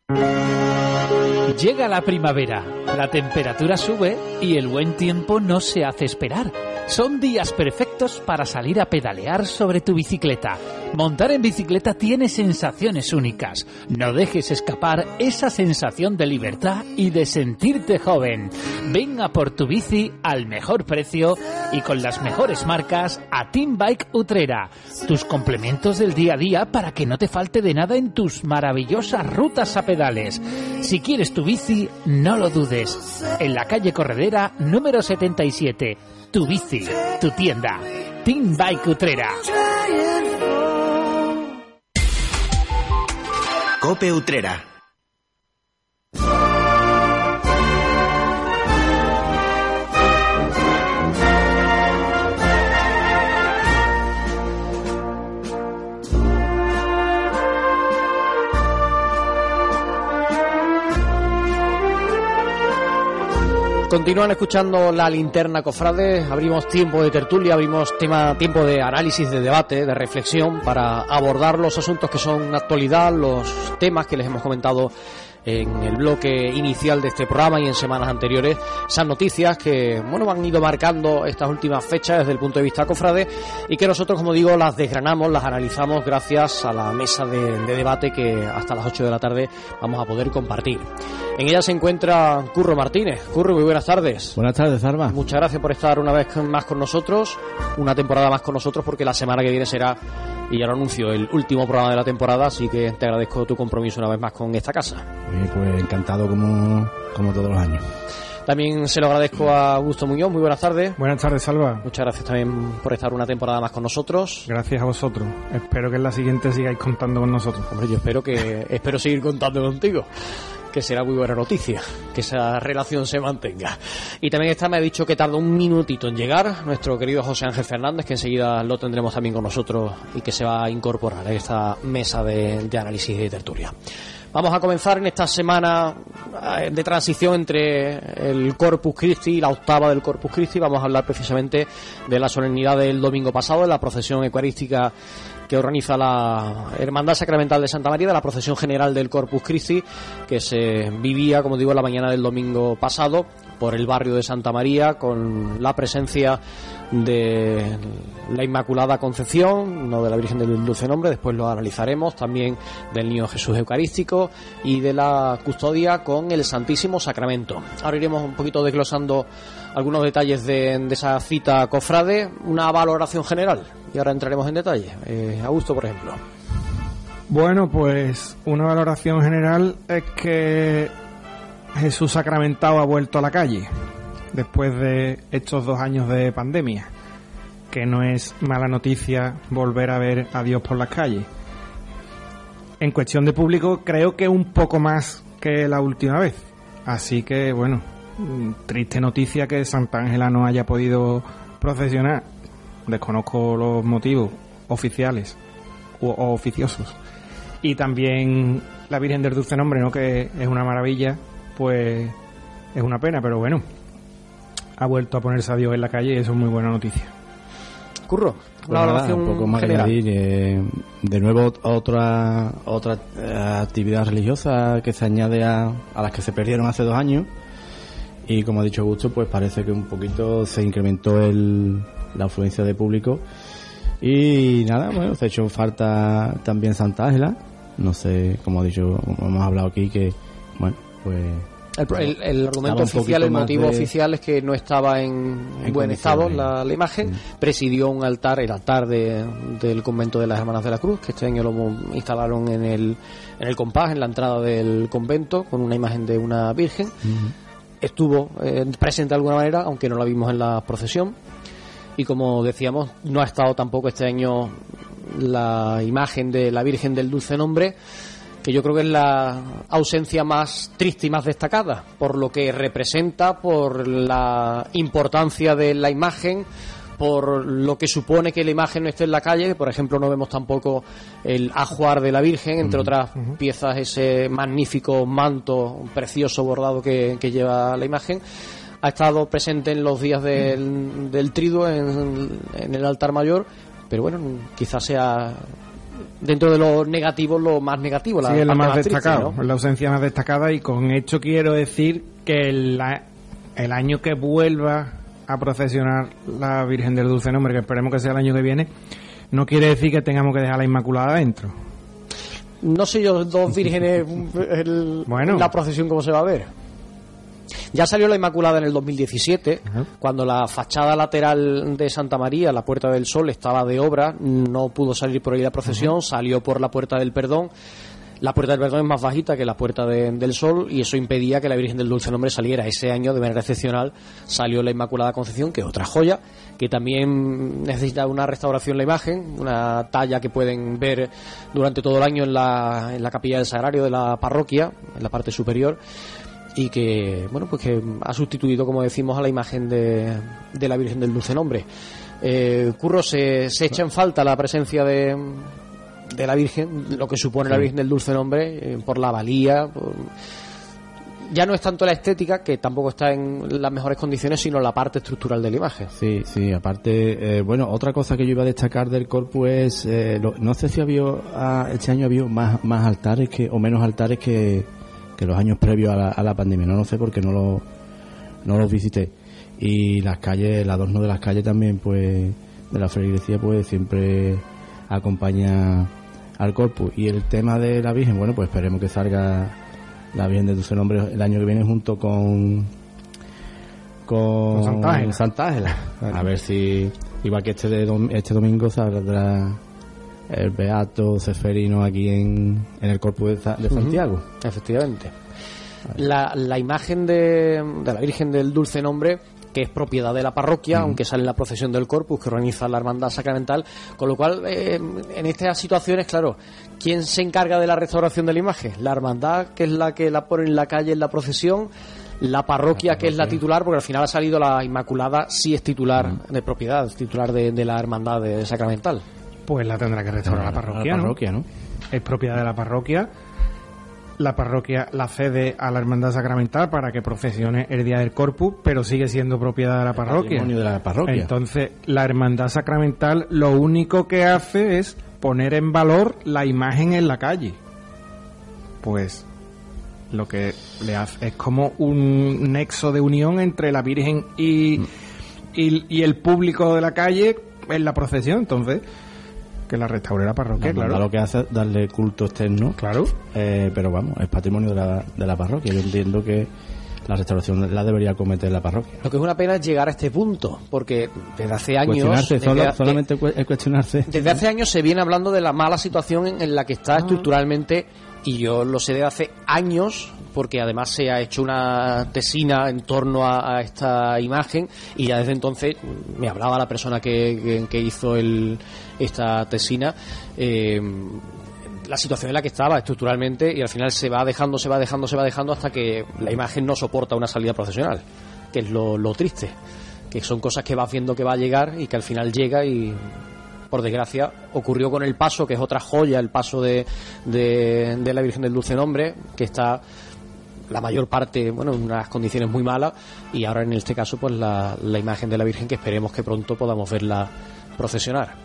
Llega la primavera, la temperatura sube y el buen tiempo no se hace esperar. Son días perfectos para salir a pedalear sobre tu bicicleta. Montar en bicicleta tiene sensaciones únicas. No dejes escapar esa sensación de libertad y de sentirte joven. Venga por tu bici al mejor precio y con las mejores marcas a Team Bike Utrera. Tus complementos del día a día para que no te falte de nada en tus maravillosas rutas a Si quieres tu bici, no lo dudes. En la calle Corredera número 77. Tu bici, tu tienda. Team Bike Utrera. Cope Utrera. Continúan escuchando la linterna cofrade, abrimos tiempo de tertulia, abrimos tema, tiempo de análisis, de debate, de reflexión para abordar los asuntos que son actualidad, los temas que les hemos comentado en el bloque inicial de este programa y en semanas anteriores, esas noticias que, bueno, han ido marcando estas últimas fechas desde el punto de vista cofrade y que nosotros, como digo, las desgranamos, las analizamos gracias a la mesa de, de debate que hasta las 8 de la tarde vamos a poder compartir. En ella se encuentra Curro Martínez. Curro, muy buenas tardes. Buenas tardes, Arba. Muchas gracias por estar una vez más con nosotros, una temporada más con nosotros, porque la semana que viene será, y ya lo anuncio, el último programa de la temporada, así que te agradezco tu compromiso una vez más con esta casa. Pues encantado como, como todos los años. También se lo agradezco a Augusto Muñoz. Muy buenas tardes. Buenas tardes, Salva. Muchas gracias también por estar una temporada más con nosotros. Gracias a vosotros. Espero que en la siguiente sigáis contando con nosotros. Hombre, yo espero que espero seguir contando contigo que será muy buena noticia, que esa relación se mantenga. Y también está, me ha dicho que tarda un minutito en llegar nuestro querido José Ángel Fernández, que enseguida lo tendremos también con nosotros y que se va a incorporar a esta mesa de, de análisis y de tertulia. Vamos a comenzar en esta semana de transición entre el Corpus Christi y la octava del Corpus Christi. Vamos a hablar precisamente de la solemnidad del domingo pasado, de la procesión eucarística que organiza la Hermandad Sacramental de Santa María, de la procesión general del Corpus Christi, que se vivía, como digo, la mañana del domingo pasado por el barrio de Santa María, con la presencia de la Inmaculada Concepción, no de la Virgen del Dulce Nombre, después lo analizaremos, también del Niño Jesús Eucarístico y de la custodia con el Santísimo Sacramento. Ahora iremos un poquito desglosando algunos detalles de, de esa cita cofrade, una valoración general y ahora entraremos en detalle. Eh, Augusto, por ejemplo. Bueno, pues una valoración general es que Jesús sacramentado ha vuelto a la calle después de estos dos años de pandemia. que no es mala noticia volver a ver a Dios por las calles. En cuestión de público, creo que un poco más que la última vez. Así que, bueno, mm, triste noticia que Santa Ángela no haya podido procesionar. Desconozco los motivos oficiales o, oficiosos. Y también la Virgen del Dulce Nombre, ¿no? Que es una maravilla, pues es una pena, pero bueno, ha vuelto a ponerse a Dios en la calle y eso es muy buena noticia. Curro, Pues una nada, valoración un poco más que general. añadir, eh, de nuevo otra otra eh, actividad religiosa que se añade a, a las que se perdieron hace dos años y como ha dicho Augusto pues parece que un poquito se incrementó el, la afluencia de público y nada bueno se ha hecho falta también Santa Ángela no sé como ha dicho como hemos hablado aquí que bueno pues El, argumento oficial, el motivo de- oficial es que no estaba en, En buen estado la, la imagen. Presidió un altar, el altar de- del convento de las Hermanas de la Cruz, que este año lo instalaron en el, en el compás, en la entrada del convento, con una imagen de una virgen. Estuvo eh, presente de alguna manera, aunque no la vimos en la procesión. Y como decíamos, no ha estado tampoco este año la imagen de la Virgen del Dulce Nombre, que yo creo que es la ausencia más triste y más destacada, por lo que representa, por la importancia de la imagen, por lo que supone que la imagen no esté en la calle. Por ejemplo, no vemos tampoco el ajuar de la Virgen, entre otras piezas, ese magnífico manto precioso bordado que, que lleva la imagen. Ha estado presente en los días del, del triduo en, en el altar mayor, pero bueno, quizás sea dentro de lo negativo lo más negativo. La sí, es lo parte más triste, destacado, ¿no? es la ausencia más destacada y con esto quiero decir que el, el año que vuelva a procesionar la Virgen del Dulce Nombre, que esperemos que sea el año que viene, no quiere decir que tengamos que dejar la Inmaculada adentro. No sé yo, dos vírgenes, el- Bueno. la procesión cómo se va a ver. Ya salió la Inmaculada en el 2017, cuando la fachada lateral de Santa María, la Puerta del Sol, estaba de obra, no pudo salir por ahí la procesión, salió por la Puerta del Perdón. La Puerta del Perdón es más bajita que la Puerta de- del Sol y eso impedía que la Virgen del Dulce Nombre saliera. Ese año, de manera excepcional, salió la Inmaculada Concepción, que es otra joya, que también necesita una restauración la imagen, una talla que pueden ver durante todo el año en la, en la capilla del Sagrario de la parroquia, en la parte superior y que bueno pues que ha sustituido como decimos a la imagen de, de la Virgen del Dulce Nombre eh, Curro se, se echa en falta la presencia de, de la Virgen lo que supone la. Virgen del Dulce Nombre eh, por la valía por- ya no es tanto la estética que tampoco está en las mejores condiciones sino la parte estructural de la imagen Sí, sí, aparte, eh, bueno, otra cosa que yo iba a destacar del corpus es, eh, lo- no sé si había, ah, este año había más, más altares que, o menos altares que, que los años previos a la, a la pandemia, no lo sé porque no, lo, no los visité. Y las calles, el adorno de las calles también, pues, de la feligresía, pues siempre acompaña al corpus. Y el tema de la Virgen, bueno, pues esperemos que salga la Virgen de Dulce Nombre el año que viene junto con con, Con Santa Ángela. Santa Ángela. A ver si, igual que este, de dom- este domingo, saldrá el Beato Ceferino aquí en, en el Corpus de, Sa- de Ujú. Santiago. Efectivamente. La, la imagen de, de la Virgen del Dulce Nombre, que es propiedad de la parroquia, aunque sale en la procesión del Corpus que organiza la Hermandad Sacramental, con lo cual, eh, en estas situaciones, claro, ¿quién se encarga de la restauración de la imagen? La Hermandad, que es la que la pone en la calle en la procesión, la parroquia, que es la titular, porque al final ha salido la Inmaculada, sí es titular de propiedad, es titular de, de la Hermandad de Sacramental. Pues la tendrá que restaurar la La parroquia, parroquia, ¿no? Es propiedad de la parroquia. La parroquia la cede a la Hermandad Sacramental para que procesione el día del Corpus, pero sigue siendo propiedad de la parroquia. patrimonio de la parroquia. Entonces, la Hermandad Sacramental lo único que hace es poner en valor la imagen en la calle. Pues lo que le hace es como un nexo de unión entre la Virgen y, y, y el público de la calle en la procesión. Entonces, que la restaure la parroquia, La claro. lo que hace es darle culto externo. Claro. Eh, pero vamos, es patrimonio de la, de la parroquia. Yo entiendo que la restauración la debería cometer la parroquia. Lo que es una pena es llegar a este punto, porque desde hace años... Cuestionarse, desde solo- solamente es cuestionarse. Desde hace años se viene hablando de la mala situación en, en la que está estructuralmente y yo lo sé de hace años porque además se ha hecho una tesina en torno a, esta imagen y ya desde entonces me hablaba la persona que, que- hizo el, esta tesina eh, la situación en la que estaba estructuralmente y al final se va dejando, se va dejando, se va dejando hasta que la imagen no soporta una salida procesional, que es lo, lo triste, que son cosas que vas viendo que va a llegar y que al final llega y por desgracia ocurrió con el paso, que es otra joya, el paso de, de, de la Virgen del Dulce Nombre, que está la mayor parte, bueno, en unas condiciones muy malas y ahora en este caso pues la, la imagen de la Virgen que esperemos que pronto podamos verla procesionar.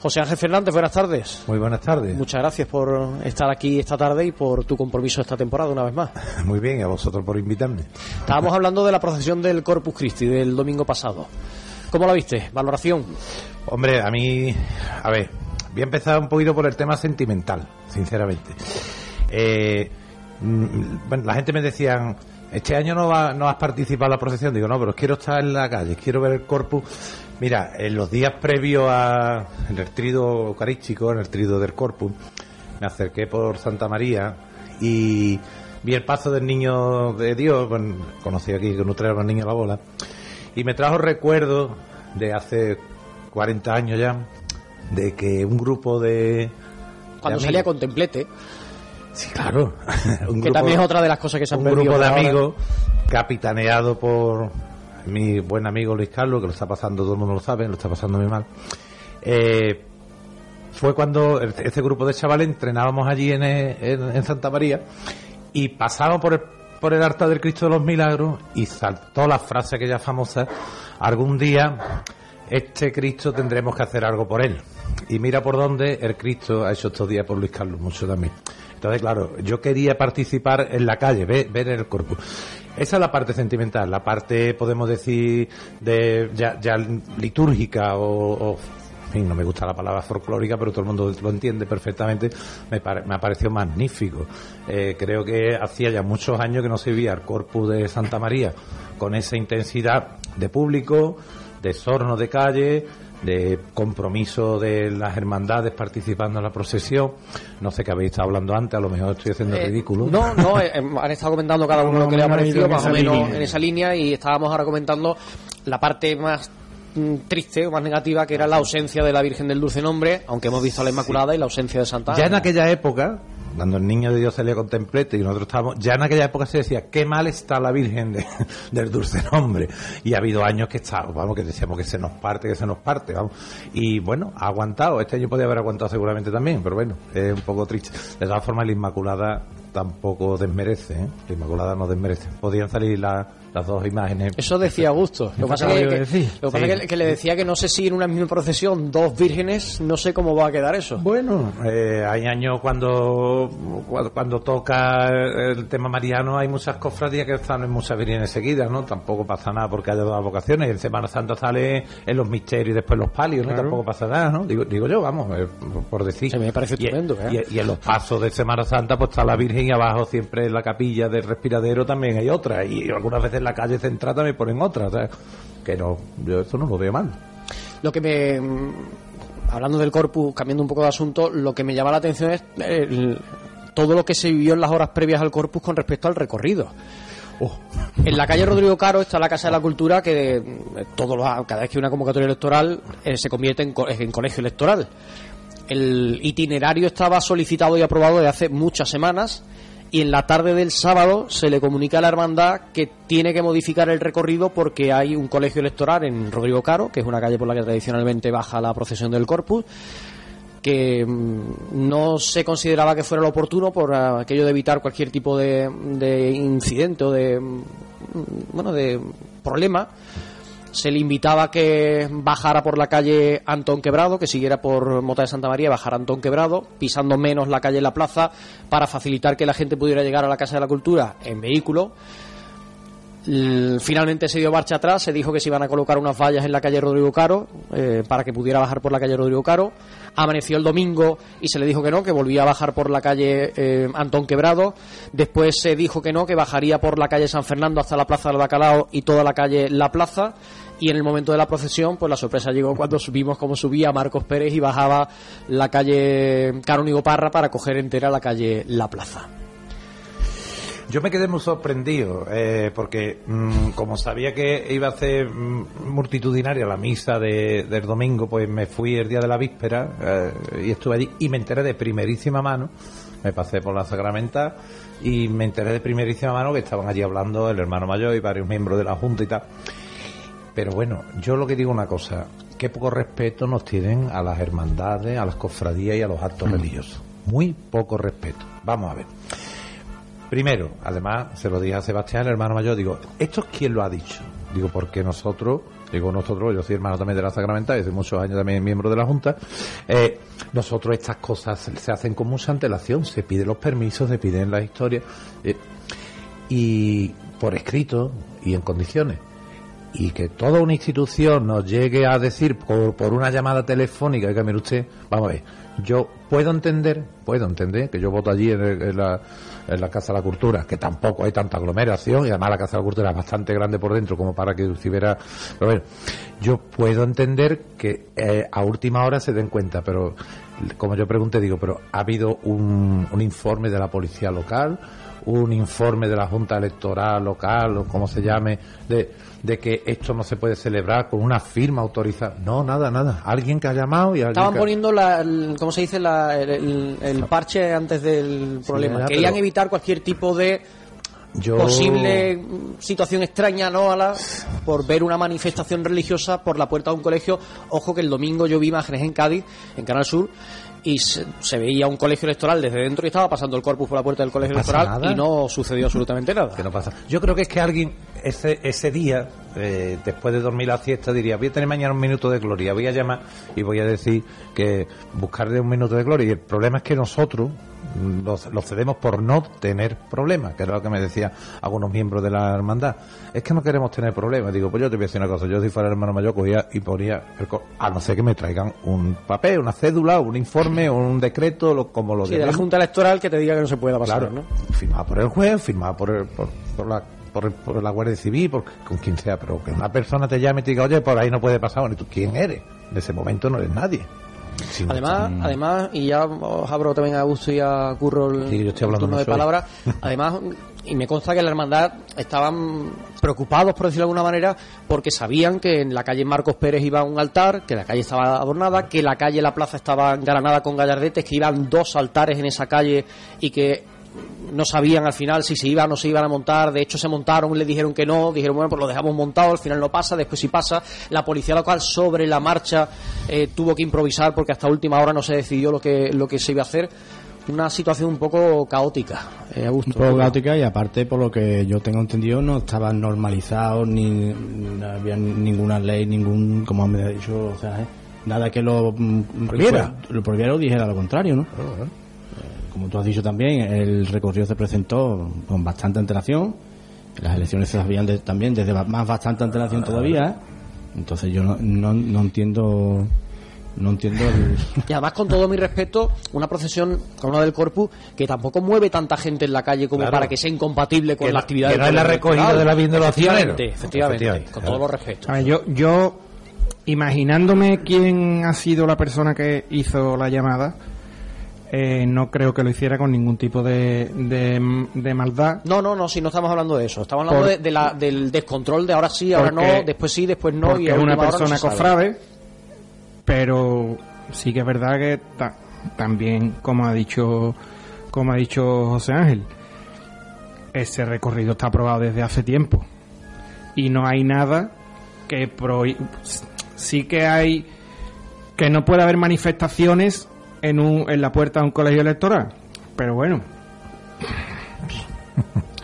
José Ángel Fernández, buenas tardes. Muy buenas tardes. Muchas gracias por estar aquí esta tarde y por tu compromiso esta temporada una vez más. Muy bien, a vosotros por invitarme. Estábamos hablando de la procesión del Corpus Christi del domingo pasado. ¿Cómo la viste? ¿Valoración? Hombre, a mí, a ver, voy a empezar un poquito por el tema sentimental, sinceramente. Eh, mm, bueno, la gente me decían, este año no, va, no has participado en la procesión. Digo, no, pero quiero estar en la calle, quiero ver el corpus. Mira, en los días previos al trido eucarístico, en el trido del corpus, me acerqué por Santa María y vi el paso del niño de Dios, bueno, conocí aquí que no traía el niño a la bola, y me trajo recuerdos de hace 40 años ya, de que un grupo de... Cuando de salía amigos- con templete, Sí, claro. Un que grupo- también es otra de las cosas que se han un grupo de ahora. amigos capitaneado por mi buen amigo Luis Carlos, que lo está pasando, todo el mundo lo sabe, lo está pasando muy mal. Eh, fue cuando el- este grupo de chavales entrenábamos allí en, eh, en- en Santa María y pasábamos por el, por el altar del Cristo de los Milagros y saltó la frase aquella famosa, algún día este Cristo tendremos que hacer algo por él. Y mira por dónde el Cristo ha hecho estos días por Luis Carlos, mucho también. Entonces, claro, yo quería participar en la calle, ver, ver el corpus. Esa es la parte sentimental, la parte, podemos decir, de ya, litúrgica o, o- no me gusta la palabra folclórica, pero todo el mundo lo entiende perfectamente, me, pare- me ha parecido magnífico. Eh, creo que hacía ya muchos años que no se veía el corpus de Santa María con esa intensidad de público, de sorno de calle, de compromiso de las hermandades participando en la procesión. No sé qué habéis estado hablando antes, a lo mejor estoy haciendo Eh, ridículo. No, no, eh, eh, han estado comentando cada uno lo que le ha parecido, más o menos línea. en esa línea, y estábamos ahora comentando la parte más mm, triste o más negativa, que era la ausencia de la Virgen del Dulce Nombre, aunque hemos visto a la Inmaculada y la ausencia de Santa Ya en Ana. aquella época, cuando el niño de Dios salía con templete y nosotros estábamos, ya en aquella época se decía, qué mal está la Virgen de- del dulce nombre. Y ha habido años que está, vamos, que decíamos que se nos parte, que se nos parte, vamos. Y bueno, ha aguantado. Este año podía haber aguantado seguramente también, pero bueno, es un poco triste. De todas formas, la Inmaculada tampoco desmerece, ¿eh? La Inmaculada no desmerece. Podían salir la- las dos imágenes. Eso decía Augusto. Lo que pasa que, de decir. lo que pasa Sí. es que- que le decía que no sé si en una misma procesión dos vírgenes, no sé cómo va a quedar eso. Bueno, eh, hay años cuando, cuando cuando toca el tema mariano hay muchas cofradías que están en muchas vírgenes seguidas, ¿no? Tampoco pasa nada porque haya dos vocaciones. En Semana Santa sale en los misterios y después los palios, ¿no? Claro. Tampoco pasa nada, ¿no? Digo, digo yo, vamos, eh, por- decir. me parece Y- estupendo, ¿eh? Y, y en los pasos de Semana Santa pues está la Virgen y abajo siempre en la capilla del respiradero también hay otra. Y algunas veces la calle central también ponen otra. ¿sabes? Que no, yo esto no lo veo mal. Lo que me. mm, Hablando del corpus, cambiando un poco de asunto, lo que me llama la atención es el- todo lo que se vivió en las horas previas al corpus con respecto al recorrido. En la calle Rodrigo Caro está la Casa de la Cultura que eh, todo lo- cada vez que hay una convocatoria electoral eh, se convierte en, co- en colegio electoral. El itinerario estaba solicitado y aprobado desde hace muchas semanas y en la tarde del sábado se le comunica a la hermandad que tiene que modificar el recorrido porque hay un colegio electoral en Rodrigo Caro, que es una calle por la que tradicionalmente baja la procesión del Corpus, que mm, no se consideraba que fuera lo oportuno por aquello de evitar cualquier tipo de, de incidente o de mm, bueno de problema se le invitaba a que bajara por la calle Antón Quebrado, que siguiera por Mota de Santa María, bajara Antón Quebrado, pisando menos la calle La Plaza, para facilitar que la gente pudiera llegar a la Casa de la Cultura en vehículo. Finalmente se dio marcha atrás, se dijo que se iban a colocar unas vallas en la calle Rodrigo Caro eh, para que pudiera bajar por la calle Rodrigo Caro. Amaneció el domingo y se le dijo que no, que volvía a bajar por la calle eh, Antón Quebrado. Después se dijo que no, que bajaría por la calle San Fernando hasta la Plaza del Bacalao y toda la calle La Plaza. Y en el momento de la procesión, pues la sorpresa llegó cuando subimos como subía Marcos Pérez y bajaba la calle Canónigo Parra para coger entera la calle La Plaza. Yo me quedé muy sorprendido, eh, porque mm, como sabía que iba a ser mm, multitudinaria la misa de- del domingo, pues me fui el día de la víspera eh, y estuve allí y me enteré de primerísima mano, me pasé por la Sacramenta y me enteré de primerísima mano que estaban allí hablando el hermano mayor y varios miembros de la Junta y tal. Pero bueno, yo lo que digo una cosa, qué poco respeto nos tienen a las hermandades, a las cofradías y a los actos religiosos. Muy poco respeto. Vamos a ver. Primero, además, se lo dije a Sebastián, el hermano mayor, digo, ¿esto es quién lo ha dicho? Digo, porque nosotros, digo nosotros, yo soy hermano también de la Sacramenta, y hace muchos años también miembro de la Junta, eh, nosotros estas cosas se- se hacen con mucha antelación, se piden los permisos, se piden las historias, eh, y por escrito y en condiciones. Y que toda una institución nos llegue a decir por, por una llamada telefónica, que mire usted, vamos a ver, yo puedo entender, puedo entender que yo voto allí en, el- la, en la Casa de la Cultura, que tampoco hay tanta aglomeración y además la Casa de la Cultura es bastante grande por dentro como para que si viera... Pero bueno, yo puedo entender que eh, a última hora se den cuenta, pero como yo pregunté, digo, pero ¿ha habido un, un informe de la policía local? un informe de la Junta Electoral local o como se llame, de, de que esto no se puede celebrar con una firma autorizada. No, nada, nada. Alguien que ha llamado y alguien Estaban que- poniendo, la, el- ¿cómo se dice? La- el, el- el parche antes del problema. ya, Querían pero- evitar cualquier tipo de Yo- posible situación extraña, ¿no? A la, por ver una manifestación religiosa por la puerta de un colegio. Ojo que el domingo yo vi imágenes en Cádiz, en Canal Sur, y se, se veía un colegio electoral desde dentro y estaba pasando el corpus por la puerta del colegio No electoral nada. y no sucedió absolutamente nada. que no pasa. Yo creo que es que alguien ese, ese día, eh, después de dormir la siesta, diría, voy a tener mañana un minuto de gloria, voy a llamar y voy a decir que buscarle un minuto de gloria. Y el problema es que nosotros los, los cedemos por no tener problemas, que era lo que me decían algunos miembros de la hermandad. Es que no queremos tener problemas. Digo, pues yo te voy a decir una cosa, yo si fuera el hermano mayor cogía y ponía, el co- a no ser que me traigan un papel, una cédula, un informe, un decreto, lo- como lo Sí, de la. Junta Electoral que te diga que no se pueda pasar, Claro, ¿no? firmada por el juez, firmada por, el- por, por la por, la Guardia Civil, por, con quien sea, pero que una persona te llame y te diga, oye, por ahí no puede pasar, bueno, ¿y tú quién eres? En ese momento no eres nadie. Además, además, y ya os abro también a gusto y a Curro el, Sí, yo estoy el hablando turno de palabras. Además, y me consta que la hermandad estaban preocupados, por decirlo de alguna manera, porque sabían que en la calle Marcos Pérez iba un altar, que la calle estaba adornada, que la calle La Plaza estaba engalanada con gallardetes, que iban dos altares en esa calle y que no sabían al final si se iban o no se iban a montar. De hecho, se montaron, le dijeron que no. Dijeron, bueno, pues lo dejamos montado. Al final no pasa, después sí pasa. La policía local, sobre la marcha, eh, tuvo que improvisar porque hasta última hora no se decidió lo que, lo que se iba a hacer. Una situación un poco caótica, eh, Augusto. Un poco caótica y aparte, por lo que yo tengo entendido, no estaban normalizados, ni no había ninguna ley, ningún, como me ha dicho, o sea, ¿eh? nada que lo mm, Prohibiera. Lo prohibiera o dijera lo contrario, ¿no? Eh, Como tú has dicho también, el recorrido se presentó con bastante antelación, las elecciones se sabían de- también desde más bastante antelación todavía, ¿eh? entonces yo no, no, no entiendo no entiendo el, Y además, con todo mi respeto, una procesión como una del Corpus que tampoco mueve tanta gente en la calle como Claro. para que sea incompatible con Que la actividad que no es la recogida de la bien de los Efectivamente, efectivamente, Efectivamente, con claro. todos los respetos. A ver, yo, yo, imaginándome quién ha sido la persona que hizo la llamada, eh, no creo que lo hiciera con ningún tipo de, de, de maldad. No, no, no, si no estamos hablando de eso. Estamos hablando Por- de, de la, del descontrol de ahora sí, ahora Porque- no, después sí, después no. porque y es una no persona sabe. cofrade, pero sí que es verdad que ta- también, como ha dicho, como ha dicho José Ángel, ese recorrido está aprobado desde hace tiempo y no hay nada que prohí- sí que hay que no puede haber manifestaciones en un en la puerta de un colegio electoral, pero bueno,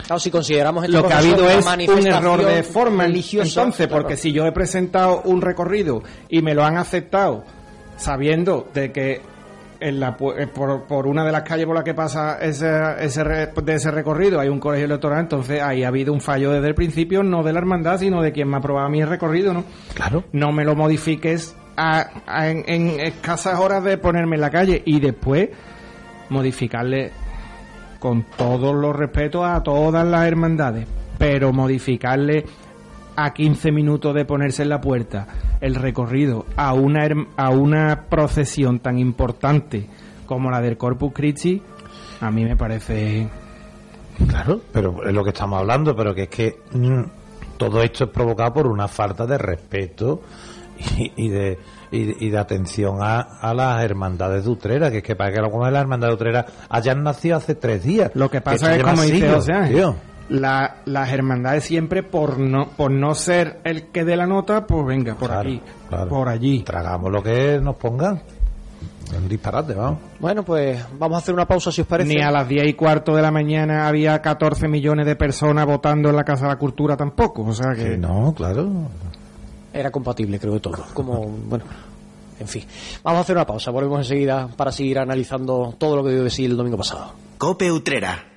Claro, si consideramos lo que ha habido es un error de forma religiosa, entonces claro. porque si yo he presentado un recorrido y me lo han aceptado sabiendo de que en la, eh, por, por una de las calles por las que pasa ese, ese re- de ese recorrido hay un colegio electoral, entonces ahí ha habido un fallo desde el principio, no de la hermandad, sino de quien me ha aprobado a mí el recorrido, ¿no? Claro. No me lo modifiques a- a- en, en escasas horas de ponerme en la calle y después modificarle con todos los respetos a todas las hermandades, pero modificarle a 15 minutos de ponerse en la puerta el recorrido a una, a una procesión tan importante como la del Corpus Christi, a mí me parece... Claro, pero es lo que estamos hablando, pero que es que mm, todo esto es provocado por una falta de respeto y, y de y, de- y de atención a, a las hermandades de Utrera, que es que para que algunas de las hermandades de Utrera hayan nacido hace tres días. Lo que pasa es, lleva como dice Ángel, tío. la- las hermandades siempre por no por no ser el que dé la nota, pues venga, por Claro, aquí, claro. por allí. Tragamos lo que nos pongan. Es un disparate, vamos. Bueno, pues vamos a hacer una pausa si os parece. Ni a las 10 y cuarto de la mañana había 14 millones de personas votando en la Casa de la Cultura tampoco, o sea que... no, claro. Era compatible, creo, de todo. Como, bueno, en fin. Vamos a hacer una pausa, volvemos enseguida para seguir analizando todo lo que dio de sí el domingo pasado. Cope Utrera.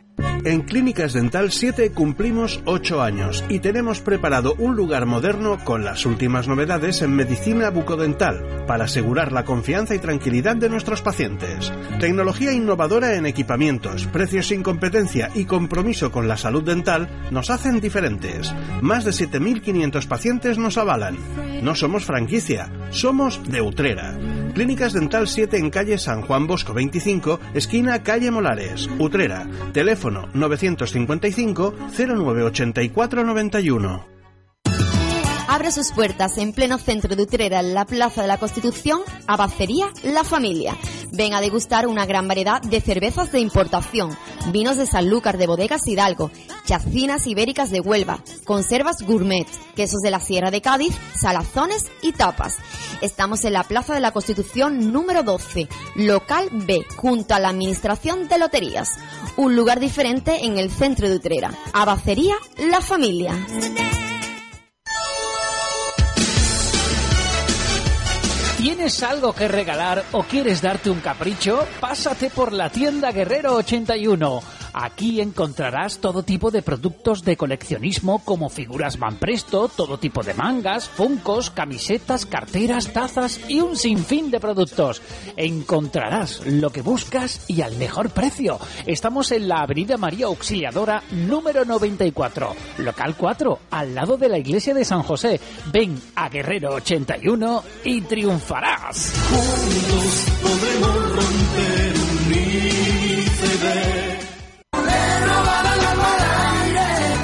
En Clínicas Dental 7 cumplimos 8 años y tenemos preparado un lugar moderno con las últimas novedades en medicina bucodental para asegurar la confianza y tranquilidad de nuestros pacientes. Tecnología innovadora en equipamientos, precios sin competencia y compromiso con la salud dental nos hacen diferentes. Más de 7.500 pacientes nos avalan. No somos franquicia, somos de Utrera. Clínicas Dental 7 en calle San Juan Bosco 25, esquina calle Molares, Utrera. Teléfono 955 0984 91. Abre sus puertas en pleno centro de Utrera, en la Plaza de la Constitución, Abacería La Familia. Ven a degustar una gran variedad de cervezas de importación, vinos de Sanlúcar de Bodegas Hidalgo, chacinas ibéricas de Huelva, conservas gourmet, quesos de la Sierra de Cádiz, salazones y tapas. Estamos en la Plaza de la Constitución número 12, local B, junto a la Administración de Loterías. Un lugar diferente en el centro de Utrera. Abacería La Familia. ¿Tienes algo que regalar o quieres darte un capricho? Pásate por la tienda Guerrero 81. Aquí encontrarás todo tipo de productos de coleccionismo como figuras Presto, todo tipo de mangas, funcos, camisetas, carteras, tazas y un sinfín de productos. Encontrarás lo que buscas y al mejor precio. Estamos en la Avenida María Auxiliadora número 94, local 4, al lado de la iglesia de San José. Ven a Guerrero 81 y triunfarás. Juntos podremos romper un iceberg.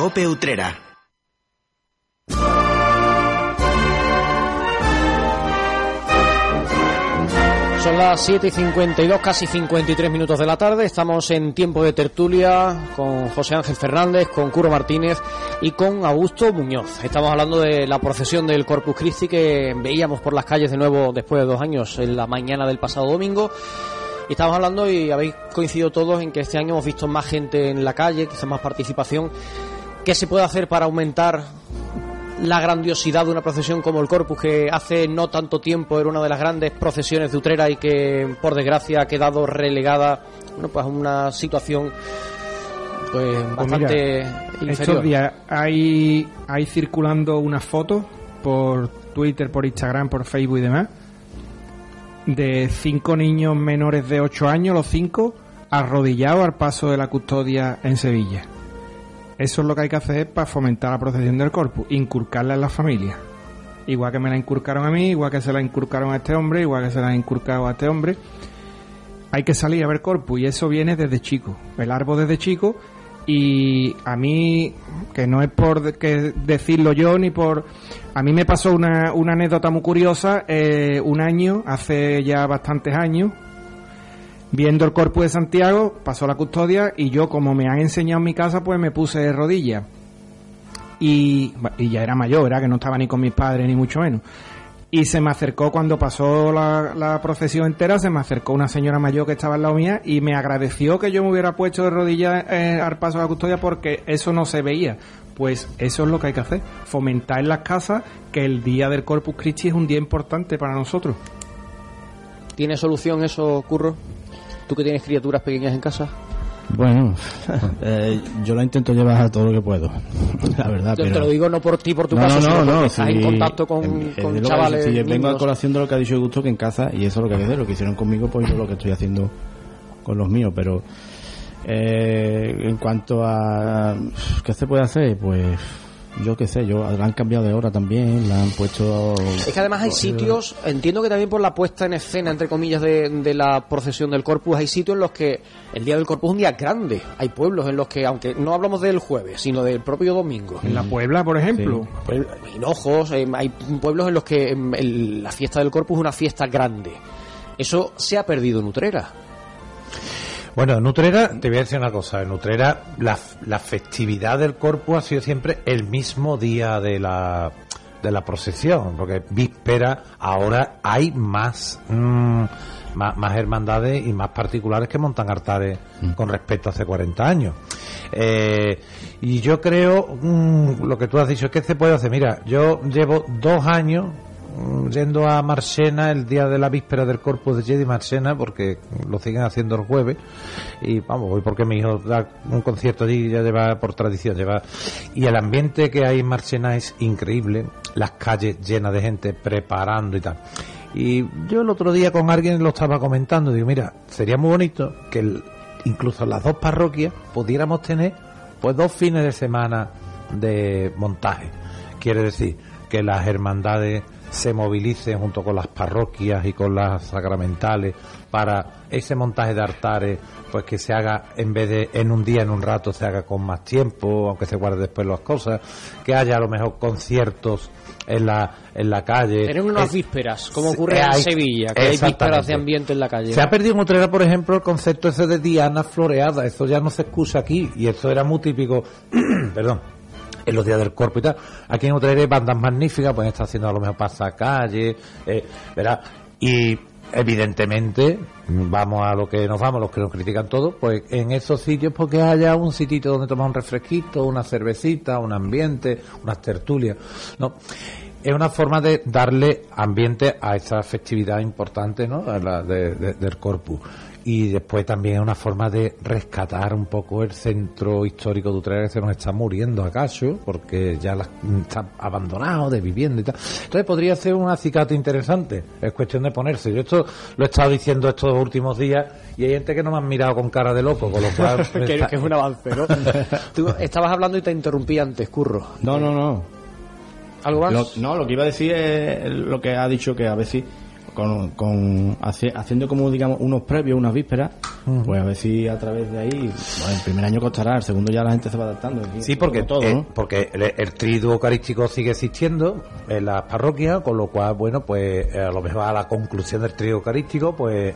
Cope Utrera. Son las 7 y 52, casi 53 minutos de la tarde. Estamos en tiempo de tertulia con José Ángel Fernández, con Curo Martínez y con Augusto Muñoz. Estamos hablando de la procesión del Corpus Christi que veíamos por las calles de nuevo después de dos años en la mañana del pasado domingo. Y estamos hablando y habéis coincidido todos en que este año hemos visto más gente en la calle, quizás más participación. ¿Qué se puede hacer para aumentar la grandiosidad de una procesión como el Corpus, que hace no tanto tiempo era una de las grandes procesiones de Utrera y que, por desgracia, ha quedado relegada bueno, pues a una situación pues, Pues bastante mira, inferior. Estos días hay, hay circulando una foto por Twitter, por Instagram, por Facebook y demás de cinco niños menores de 8 años, los cinco, arrodillados al paso de la custodia en Sevilla. Eso es lo que hay que hacer para fomentar la procesión del corpus, inculcarla en la familia. Igual que me la inculcaron a mí, igual que se la inculcaron a este hombre, igual que se la han inculcado a este hombre. Hay que salir a ver corpus y eso viene desde chico. El árbol desde chico Y a mí, que no es por que decirlo yo ni por... A mí me pasó una, una anécdota muy curiosa eh, un año, hace ya bastantes años, viendo el Corpus de Santiago, pasó la custodia y yo, como me han enseñado en mi casa, pues me puse de rodillas. Y, y ya era mayor, era que no estaba ni con mis padres, ni mucho menos. Y se me acercó cuando pasó la, la procesión entera, se me acercó una señora mayor que estaba al lado mía y me agradeció que yo me hubiera puesto de rodillas eh, al paso de la custodia porque eso no se veía. Pues eso es lo que hay que hacer, fomentar en las casas que el día del Corpus Christi es un día importante para nosotros. ¿Tiene solución eso, Curro? ¿Tú que tienes criaturas pequeñas en casa? Bueno, eh, yo la intento llevar a todo lo que puedo, la verdad. Yo pero... te lo digo no por ti, por tu no, caso, no, no, no, estás en contacto con, que chavales. sí, vengo a colación de lo que ha dicho Gusto, que en casa, y eso es lo que hacer, lo que hicieron conmigo, pues yo lo que estoy haciendo con los míos, pero eh, en cuanto a qué se puede hacer, pues yo qué sé, yo la han cambiado de hora también, la han puesto... Es que además hay sitios, entiendo que también por la puesta en escena, entre comillas, de, de la procesión del Corpus, hay sitios en los que el día del Corpus es un día grande. Hay pueblos en los que, aunque no hablamos del jueves, sino del propio domingo. En la Puebla, por ejemplo. Pues, Hinojos, eh, hay pueblos en los que em, el- la fiesta del Corpus es una fiesta grande. Eso se ha perdido en Utrera. Bueno, en Utrera, te voy a decir una cosa. En Utrera, la, la festividad del Corpus ha sido siempre el mismo día de la, de la procesión, porque víspera, ahora hay más, mm, más, más hermandades y más particulares que montan altares con respecto a hace 40 años. Eh, y yo creo, mm, lo que tú has dicho, es que se puede hacer. Mira, yo llevo dos años mm, yendo a Marsena el día de la víspera del Corpus de Jedi Marsena porque lo siguen haciendo el jueves y vamos voy porque mi hijo da un concierto allí ya lleva por tradición lleva y el ambiente que hay en Marsena es increíble las calles llenas de gente preparando y tal. Y yo el otro día con alguien lo estaba comentando digo mira sería muy bonito que incluso las dos parroquias pudiéramos tener pues dos fines de semana de montaje. Quiere decir que las hermandades se movilicen junto con las parroquias y con las sacramentales para ese montaje de altares pues que se haga en vez de en un día en un rato se haga con más tiempo aunque se guarde después las cosas que haya a lo mejor conciertos en la en la calle Tener unas Es- vísperas, como ocurre en Sevilla, que hay vísperas de ambiente en la calle. Se ha perdido en Utrera, por ejemplo, el concepto ese de diana floreada. Eso ya no se excusa aquí. Y eso era muy típico, perdón, en los días del cuerpo y tal. Aquí en Utrera hay bandas magníficas, pueden estar haciendo a lo mejor pasacalle, eh, ¿verdad? Y evidentemente, vamos a lo que nos vamos, los que nos critican todo, pues en esos sitios porque haya un sitito donde tomar un refresquito, una cervecita, un ambiente, unas tertulias, ¿no? es una forma de darle ambiente a esa festividad importante ¿no? A la de- del Corpus. Y después también es una forma de rescatar un poco el centro histórico de Utrera que se nos está muriendo acaso, porque ya la- está abandonado de vivienda y tal. Entonces podría ser un acicate interesante. Es cuestión de ponerse. Yo esto lo he estado diciendo estos últimos días y hay gente que no me han mirado con cara de loco, con lo cual... que, que es un avance, ¿no? Tú estabas hablando y te interrumpí antes, Curro. No, no, no. ¿Algo más? Lo- no, lo que iba a decir es lo que ha dicho que a veces con, con hace- haciendo como digamos unos previos, unas vísperas, pues a ver si a través de ahí, bueno, el primer año costará, el segundo ya la gente se va adaptando. Sí, porque, todo, eh, ¿no? porque el, el triduo eucarístico sigue existiendo en las parroquias, con lo cual, bueno, pues eh, a lo mejor a la conclusión del triduo eucarístico, pues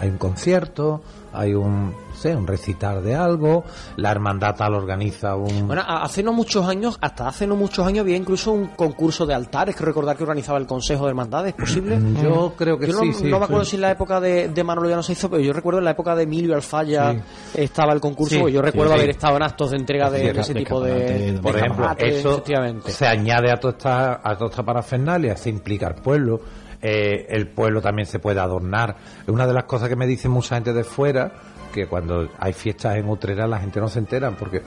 hay un concierto, hay un, sé, un recitar de algo, la hermandad tal organiza un... Bueno, hace no muchos años, hasta hace no muchos años, había incluso un concurso de altares que recordar que organizaba el Consejo de Hermandades, ¿es posible? Yo creo que Yo no, sí, sí, no me acuerdo sí. si en la época de, de Manolo ya no se hizo, pero yo recuerdo en la época de Emilio Alfaya estaba el concurso, yo recuerdo sí. haber estado en actos de entrega de, De de ese tipo de, por ejemplo, eso efectivamente. se añade a toda esta, a toda esta parafernalia, se implica al pueblo, eh, el pueblo también se puede adornar. Es una de las cosas que me dice mucha gente de fuera, que cuando hay fiestas en Utrera la gente no se entera, porque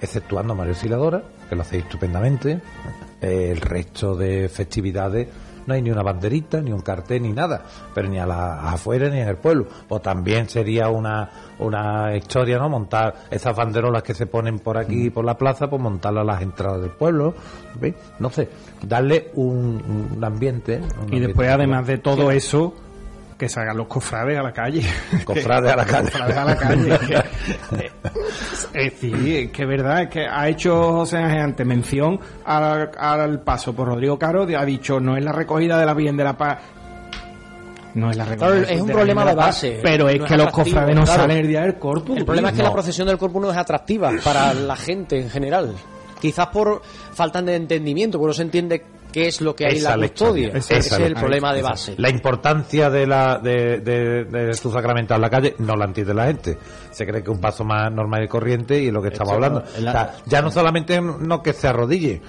exceptuando Mario Siladora, que lo hacéis estupendamente, el resto de festividades no hay ni una banderita, ni un cartel, ni nada, pero ni a la afuera ni en el pueblo. Pues también sería una, una historia, ¿no? Montar esas banderolas que se ponen por aquí, por la plaza, pues montarlas a las entradas del pueblo. No sé, darle un, un ambiente. un Y después, además de todo Sí. eso, que salgan los cofrades a la calle. Cofrades a la calle. Cofrades a la calle. que, eh, sí, es que es verdad, es que ha hecho José Ángel ante mención al, al paso por Rodrigo Caro, ha dicho, no es la recogida de la Virgen de la Paz. No es la recogida Claro, es un de problema de Paz, base. Pero es No que los cofrades no claro. salen el día del corpus. El problema es que No. la procesión del corpus no es atractiva para la gente en general. Quizás por falta de entendimiento, porque no se entiende qué es lo que hay en la custodia. Ese es la- el problema de base. La importancia de la de, de, de su sacramental en la calle no la entiende la gente. Se cree que es un paso más normal y corriente y es lo que estamos hablando. O sea, ya no solamente no que se arrodille,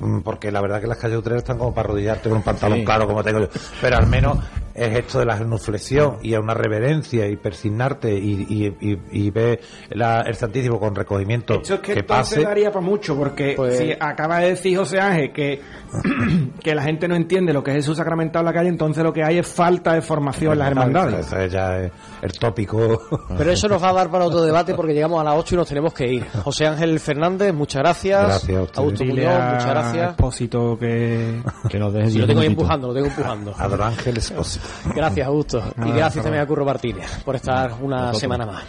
mm, porque la verdad que las calles utreras están como para arrodillarte con un pantalón Sí. claro como tengo yo, pero al menos es esto de la genuflexión y a una reverencia y persignarte y, y, y, y ver la- el Santísimo con recogimiento Esto es que, que pase. daría para mucho, porque Pues- si acaba de decir José Ángel que, que la gente no entiende lo que es Jesús sacramentado en la calle, entonces lo que hay es falta de formación en las hermandades. Eso es ya es el tópico. Pero eso nos va a dar para otro debate porque llegamos a las 8 y nos tenemos que ir. José Ángel Fernández, muchas gracias. Gracias a. Augusto Dile Muñoz, a muchas gracias. Expósito que... Que nos deje Sí, lo tengo ahí empujando, lo tengo empujando. A Don Ángel Espósito. Gracias, Augusto. Y gracias también a. Curro Martínez por estar una semana más.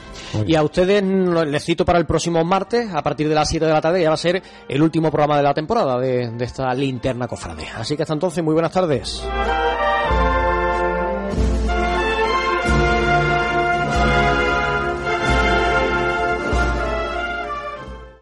Y a ustedes les cito para el próximo martes, a partir de las 7 de la tarde, ya va a ser el último programa de la temporada de, de esta linterna cofrade. Así que hasta entonces, muy buenas tardes.